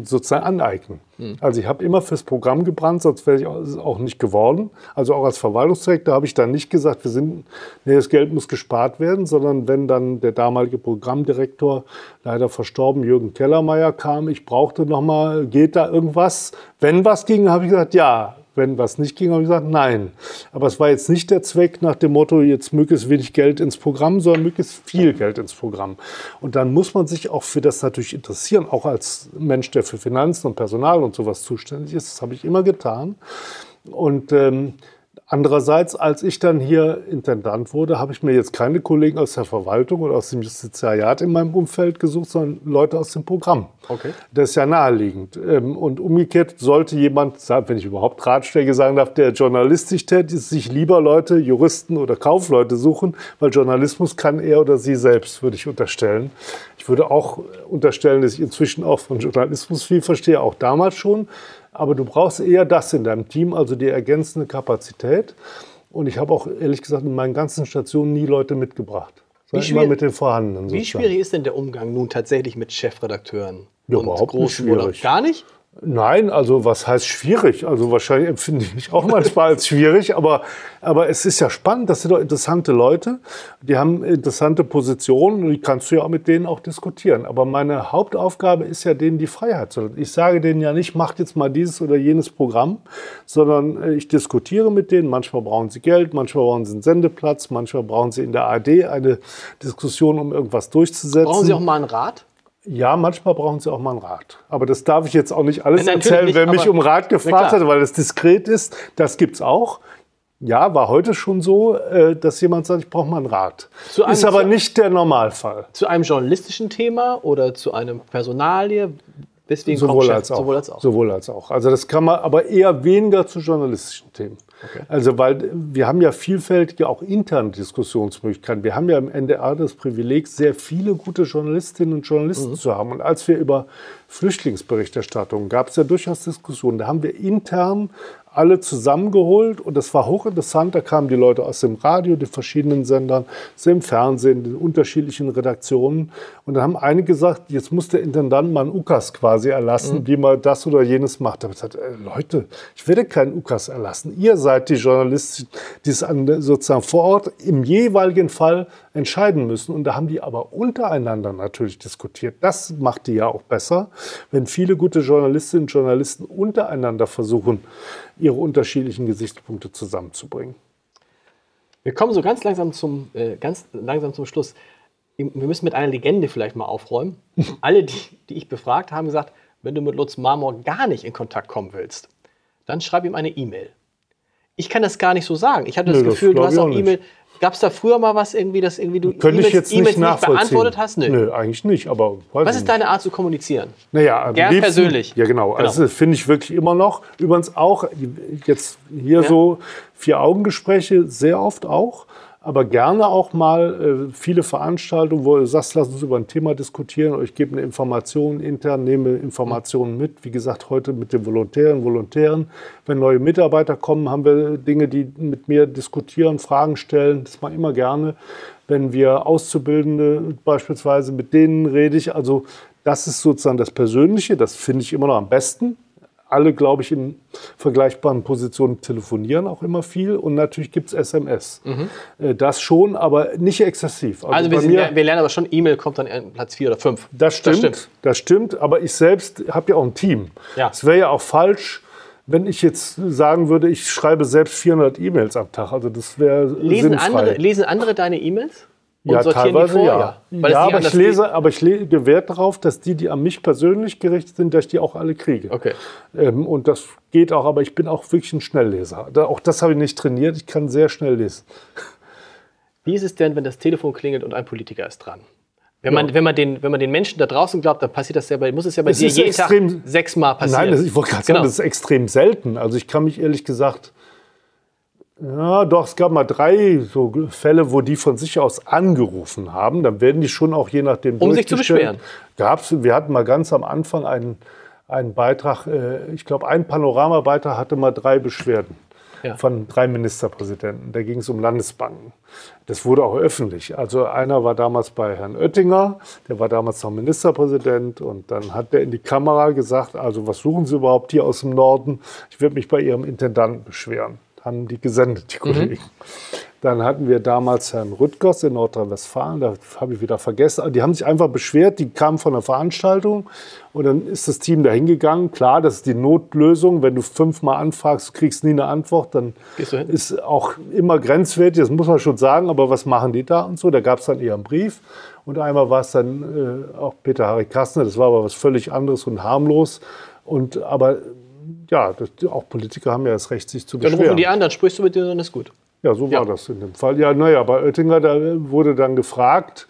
Speaker 3: sozusagen aneignen.
Speaker 2: Hm.
Speaker 3: Also ich habe immer fürs Programm gebrannt, sonst wäre ich auch- nicht geworden. Also auch als Verwaltungsdirektor habe ich dann nicht gesagt, wir sind, nee, das Geld muss gespart werden, sondern wenn dann der damalige Programmdirektor, leider verstorben, Jürgen Kellermeier kam, ich brauchte noch mal, geht da irgendwas? Wenn was ging, habe ich gesagt, ja. Wenn was nicht ging, habe ich gesagt, nein. Aber es war jetzt nicht der Zweck nach dem Motto, jetzt möglichst wenig Geld ins Programm, sondern möglichst viel Geld ins Programm. Und dann muss man sich auch für das natürlich interessieren, auch als Mensch, der für Finanzen und Personal und sowas zuständig ist. Das habe ich immer getan. Und ähm, andererseits, als ich dann hier Intendant wurde, habe ich mir jetzt keine Kollegen aus der Verwaltung oder aus dem Justiziariat in meinem Umfeld gesucht, sondern Leute aus dem Programm.
Speaker 2: Okay.
Speaker 3: Das ist ja naheliegend. Ähm, Und umgekehrt sollte jemand, wenn ich überhaupt Ratschläge sagen darf, der journalistisch tätig ist, sich lieber Leute, Juristen oder Kaufleute suchen, weil Journalismus kann er oder sie selbst, würde ich unterstellen. Ich würde auch unterstellen, dass ich inzwischen auch von Journalismus viel verstehe, auch damals schon. Aber du brauchst eher das in deinem Team, also die ergänzende Kapazität. Und ich habe auch ehrlich gesagt in meinen ganzen Stationen nie Leute mitgebracht. sondern
Speaker 2: schwierig-
Speaker 3: mit den vorhandenen.
Speaker 2: Wie schwierig ist denn der Umgang nun tatsächlich mit Chefredakteuren?
Speaker 3: Ja,
Speaker 2: und
Speaker 3: überhaupt nicht
Speaker 2: großen
Speaker 3: schwierig.
Speaker 2: Gar nicht?
Speaker 3: Nein, also was heißt schwierig? Also wahrscheinlich empfinde ich mich auch manchmal als schwierig, aber, aber es ist ja spannend, das sind doch interessante Leute, die haben interessante Positionen und die kannst du ja auch mit denen auch diskutieren. Aber meine Hauptaufgabe ist ja denen die Freiheit zu lassen. Ich sage denen ja nicht, macht jetzt mal dieses oder jenes Programm, sondern äh, ich diskutiere mit denen. Manchmal brauchen sie Geld, manchmal brauchen sie einen Sendeplatz, manchmal brauchen sie in der AD eine Diskussion, um irgendwas durchzusetzen.
Speaker 2: Brauchen Sie auch mal einen Rat?
Speaker 3: Ja, manchmal brauchen sie auch mal einen Rat. Aber das darf ich jetzt auch nicht alles
Speaker 2: natürlich
Speaker 3: erzählen,
Speaker 2: nicht,
Speaker 3: wer mich
Speaker 2: aber-
Speaker 3: um Rat gefragt hat, weil es diskret ist. Das gibt's auch. Ja, war heute schon so, äh, dass jemand sagt, ich brauche mal einen Rat.
Speaker 2: Zu einem-
Speaker 3: ist aber
Speaker 2: zu-
Speaker 3: nicht der Normalfall.
Speaker 2: Zu einem journalistischen Thema oder zu einem Personalie? Deswegen
Speaker 3: Sowohl als, auch.
Speaker 2: sowohl als auch.
Speaker 3: Sowohl als auch. Also das kann man aber eher weniger zu journalistischen Themen. Also weil wir haben ja vielfältige auch interne Diskussionsmöglichkeiten. Wir haben ja im NDR das Privileg, sehr viele gute Journalistinnen und Journalisten zu haben. Und als wir über Flüchtlingsberichterstattung gab es ja durchaus Diskussionen. Da haben wir intern alle zusammengeholt und das war hochinteressant. Da kamen die Leute aus dem Radio, den verschiedenen Sendern, aus dem Fernsehen, den unterschiedlichen Redaktionen. Und da haben einige gesagt, jetzt muss der Intendant mal einen UKAS quasi erlassen, wie man das oder jenes macht. Da habe ich gesagt, äh, Leute, ich werde keinen UKAS erlassen. Ihr seid die Journalisten, die es an, sozusagen vor Ort im jeweiligen Fall entscheiden müssen. Und da haben die aber untereinander natürlich diskutiert. Das macht die ja auch besser, wenn viele gute Journalistinnen und Journalisten untereinander versuchen, ihre unterschiedlichen Gesichtspunkte zusammenzubringen.
Speaker 2: Wir kommen so ganz langsam zum, äh, ganz langsam zum Schluss. Wir müssen mit einer Legende vielleicht mal aufräumen. Alle, die, die ich befragt, haben gesagt, wenn du mit Lutz Marmor gar nicht in Kontakt kommen willst, dann schreib ihm eine E-Mail. Ich kann das gar nicht so sagen. Ich hatte das
Speaker 3: Nö, das
Speaker 2: Gefühl, du
Speaker 3: glaub
Speaker 2: hast auch
Speaker 3: auch nicht.
Speaker 2: Gab es da früher mal was irgendwie, dass irgendwie du
Speaker 3: Könnte ich
Speaker 2: E-Mails-
Speaker 3: jetzt nicht nachvollziehen.
Speaker 2: beantwortet hast? Nö.
Speaker 3: Nö, eigentlich nicht, aber weiß
Speaker 2: Was ist deine Art zu kommunizieren?
Speaker 3: Naja,
Speaker 2: Gern
Speaker 3: liebsten-
Speaker 2: persönlich.
Speaker 3: Ja, genau.
Speaker 2: Genau.
Speaker 3: Also das finde ich wirklich immer noch. Übrigens auch jetzt hier
Speaker 2: Ja.
Speaker 3: so Vier-Augen-Gespräche sehr oft auch. Aber gerne auch mal äh, viele Veranstaltungen, wo du sagst, lass uns über ein Thema diskutieren oder ich gebe eine Information intern, nehme Informationen mit. Wie gesagt, heute mit den Volontären, Volontären. Wenn neue Mitarbeiter kommen, haben wir Dinge, die mit mir diskutieren, Fragen stellen. Das mache ich immer gerne. Wenn wir Auszubildende beispielsweise, mit denen rede ich. Also das ist sozusagen das Persönliche, das finde ich immer noch am besten. Alle, glaube ich, in vergleichbaren Positionen telefonieren auch immer viel. Und natürlich gibt es SMS. Äh, Das schon, aber nicht exzessiv.
Speaker 2: Also
Speaker 3: bei
Speaker 2: wir, sind,
Speaker 3: mir-
Speaker 2: ja- wir lernen aber schon, E-Mail kommt dann an Platz 4 oder 5.
Speaker 3: das stimmt, das stimmt. Aber ich selbst habe ja auch ein Team.
Speaker 2: Ja.
Speaker 3: Es wäre ja auch falsch, wenn ich jetzt sagen würde, ich schreibe selbst 400 E-Mails am Tag. Also das wäre
Speaker 2: Lesen
Speaker 3: sinnfrei.
Speaker 2: andere, lesen andere deine E-Mails? Und
Speaker 3: ja,
Speaker 2: sortieren
Speaker 3: teilweise
Speaker 2: die vor?
Speaker 3: ja.
Speaker 2: Weil es
Speaker 3: Ja, aber ich, lese, aber ich lege Wert darauf, dass die, die an mich persönlich gerichtet sind, dass ich die auch alle kriege.
Speaker 2: Okay.
Speaker 3: Ähm, und das geht auch, aber ich bin auch wirklich ein Schnellleser. Da, auch das habe ich nicht trainiert. Ich kann sehr schnell lesen.
Speaker 2: Wie ist es denn, wenn das Telefon klingelt und ein Politiker ist dran? Wenn man, wenn man, den, wenn man den Menschen da draußen glaubt, dann passiert das ja bei, muss es ja bei
Speaker 3: Es
Speaker 2: dir jeden
Speaker 3: extrem-
Speaker 2: Tag sechsmal passieren.
Speaker 3: Nein, das, ich wollte gerade
Speaker 2: Genau.
Speaker 3: sagen, das ist extrem selten. Also ich kann mich ehrlich gesagt, ja doch, es gab mal drei so Fälle, wo die von sich aus angerufen haben. Dann werden die schon auch je nachdem
Speaker 2: Um sich zu beschweren.
Speaker 3: Gab's, wir hatten mal ganz am Anfang einen, einen Beitrag, äh, ich glaube ein Panoramabeitrag hatte mal drei Beschwerden.
Speaker 2: Ja.
Speaker 3: Von drei Ministerpräsidenten. Da ging es um Landesbanken. Das wurde auch öffentlich. Also einer war damals bei Herrn Oettinger, der war damals noch Ministerpräsident und dann hat der in die Kamera gesagt, also was suchen Sie überhaupt hier aus dem Norden? Ich werde mich bei Ihrem Intendanten beschweren. Haben die gesendet, die Kollegen. Dann hatten wir damals Herrn Rüttgers in Nordrhein-Westfalen, da habe ich wieder vergessen. Die haben sich einfach beschwert, die kamen von einer Veranstaltung und dann ist das Team da hingegangen. Klar, das ist die Notlösung. Wenn du fünfmal anfragst, kriegst nie eine Antwort, dann ist auch immer grenzwertig, das muss man schon sagen, aber was machen die da und so? Da gab es dann eher einen Brief und einmal war es dann äh, auch Peter Harry Kastner, das war aber was völlig anderes und harmlos. Und aber ja, das, auch Politiker haben ja das Recht, sich zu
Speaker 2: Dann
Speaker 3: beschweren.
Speaker 2: rufen die an, dann sprichst du mit denen, dann ist gut.
Speaker 3: Ja, so war
Speaker 2: Ja.
Speaker 3: das in dem Fall. Ja, naja, bei Oettinger, da wurde dann gefragt,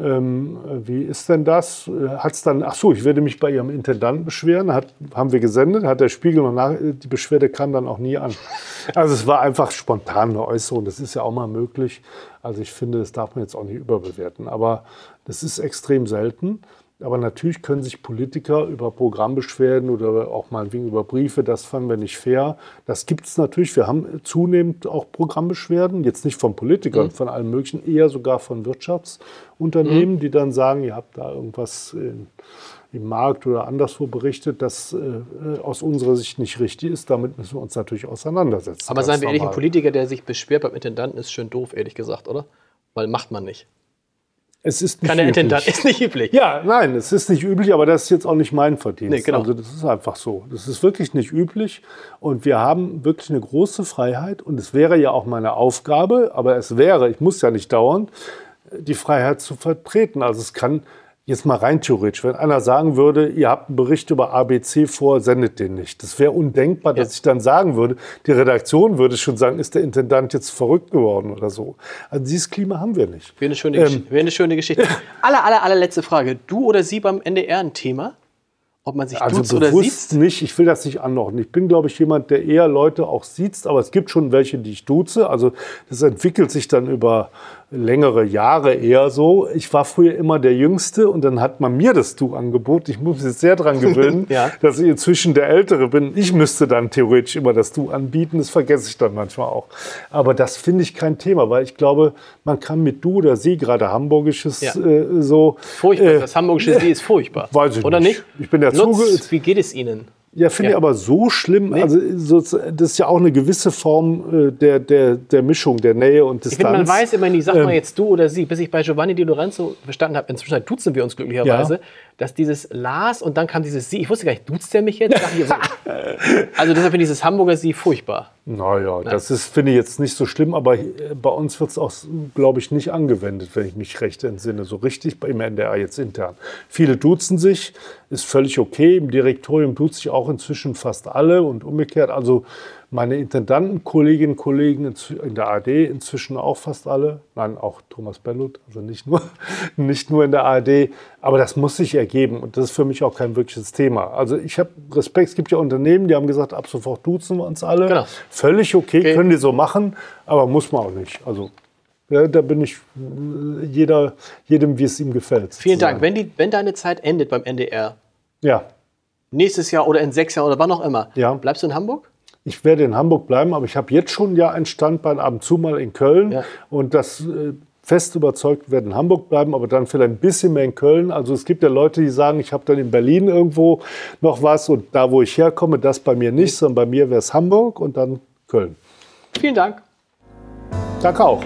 Speaker 3: ähm, wie ist denn das? Hat es dann, ach so, ich werde mich bei Ihrem Intendanten beschweren, hat, haben wir gesendet, hat der Spiegel noch nach, die Beschwerde kam dann auch nie an. Also es war einfach spontan eine Äußerung, das ist ja auch mal möglich. Also ich finde, das darf man jetzt auch nicht überbewerten, aber das ist extrem selten. Aber natürlich können sich Politiker über Programmbeschwerden oder auch mal wegen über Briefe, das fanden wir nicht fair. Das gibt es natürlich. Wir haben zunehmend auch Programmbeschwerden, jetzt nicht von Politikern, von allen möglichen, eher sogar von Wirtschaftsunternehmen, die dann sagen, ihr habt da irgendwas in, im Markt oder anderswo berichtet, das äh, aus unserer Sicht nicht richtig ist. Damit müssen wir uns natürlich auseinandersetzen.
Speaker 2: Aber seien wir ehrlich, ein. Politiker, der sich beschwert beim Intendanten, ist schön doof, ehrlich gesagt, oder? Weil macht man nicht.
Speaker 3: Es ist nicht
Speaker 2: der
Speaker 3: üblich.
Speaker 2: Intendant, ist nicht üblich.
Speaker 3: Ja, nein, es ist nicht üblich, aber das ist jetzt auch nicht mein Verdienst.
Speaker 2: Nee, genau.
Speaker 3: Also das ist einfach so. Das ist wirklich nicht üblich und wir haben wirklich eine große Freiheit und es wäre ja auch meine Aufgabe, aber es wäre, ich muss ja nicht dauern, die Freiheit zu vertreten. Also es kann jetzt mal rein theoretisch, wenn einer sagen würde, ihr habt einen Bericht über ABC vor, sendet den nicht. Das wäre undenkbar, dass
Speaker 2: Ja.
Speaker 3: ich dann sagen würde, die Redaktion würde schon sagen, ist der Intendant jetzt verrückt geworden oder so. Also dieses Klima haben wir nicht.
Speaker 2: Wäre eine schöne,
Speaker 3: Ähm,
Speaker 2: Gesch- wäre eine schöne Geschichte. aller, aller, allerletzte Frage. Du oder sie beim NDR ein Thema? Ob man sich
Speaker 3: Also
Speaker 2: duzt oder
Speaker 3: bewusst
Speaker 2: sieht?
Speaker 3: nicht, ich will das nicht anordnen. Ich bin, glaube ich, jemand, der eher Leute auch sieht, aber es gibt schon welche, die ich duze. Also das entwickelt sich dann über längere Jahre eher so. Ich war früher immer der Jüngste und dann hat man mir das Du angeboten. Ich muss mich jetzt sehr daran gewöhnen,
Speaker 2: Ja.
Speaker 3: dass ich inzwischen der Ältere bin. Ich müsste dann theoretisch immer das Du anbieten. Das vergesse ich dann manchmal auch. Aber das finde ich kein Thema, weil ich glaube, man kann mit Du oder Sie, gerade Hamburgisches,
Speaker 2: Ja.
Speaker 3: äh, so...
Speaker 2: Furchtbar.
Speaker 3: äh,
Speaker 2: das hamburgische See ist furchtbar.
Speaker 3: weiß ich
Speaker 2: oder
Speaker 3: nicht.
Speaker 2: nicht?
Speaker 3: Ich bin ja
Speaker 2: Lutz,
Speaker 3: zuge-
Speaker 2: wie geht es Ihnen?
Speaker 3: Ja, finde
Speaker 2: Ja.
Speaker 3: ich aber so schlimm. Also so, das ist ja auch eine gewisse Form äh, der, der, der Mischung, der Nähe und
Speaker 2: Ich
Speaker 3: Distanz.
Speaker 2: finde, man weiß immer nie, sagt man
Speaker 3: Ähm,
Speaker 2: jetzt du oder sie, bis ich bei Giovanni Di Lorenzo verstanden habe, inzwischen duzen wir uns glücklicherweise,
Speaker 3: Ja.
Speaker 2: Dass dieses Lars und dann kam dieses sie, ich wusste gar nicht, duzt der mich jetzt? Also deshalb finde ich dieses Hamburger sie furchtbar.
Speaker 3: Naja, das ist, finde ich jetzt nicht so schlimm, aber äh, bei uns wird es auch, glaube ich, nicht angewendet, wenn ich mich recht entsinne. So richtig im NDR jetzt intern. Viele duzen sich, ist völlig okay. Im Direktorium duzen sich auch inzwischen fast alle und umgekehrt. Also meine Intendanten, Kolleginnen und Kollegen in der ARD inzwischen auch fast alle. Nein, auch Thomas Bellut, also nicht nur, nicht nur in der ARD. Aber das muss sich ergeben und das ist für mich auch kein wirkliches Thema. Also ich habe Respekt, es gibt ja Unternehmen, die haben gesagt, ab sofort duzen wir uns alle.
Speaker 2: Genau.
Speaker 3: Völlig okay,
Speaker 2: Okay.
Speaker 3: können die so machen, aber muss man auch nicht. Also ja, da bin ich jeder, jedem, wie es ihm gefällt.
Speaker 2: Vielen
Speaker 3: sozusagen.
Speaker 2: Dank. Wenn, die, wenn deine Zeit endet beim NDR,
Speaker 3: Ja,
Speaker 2: nächstes Jahr oder in sechs Jahren oder wann auch immer,
Speaker 3: Ja.
Speaker 2: bleibst du in Hamburg?
Speaker 3: Ich werde in Hamburg bleiben, aber ich habe jetzt schon ja ein Standbein ab und zu mal in Köln
Speaker 2: Ja.
Speaker 3: und das äh, fest überzeugt, werden in Hamburg bleiben, aber dann vielleicht ein bisschen mehr in Köln. Also es gibt ja Leute, die sagen, ich habe dann in Berlin irgendwo noch was und da, wo ich herkomme, das bei mir nicht, sondern bei mir wäre es Hamburg und dann Köln.
Speaker 2: Vielen Dank.
Speaker 3: Danke auch.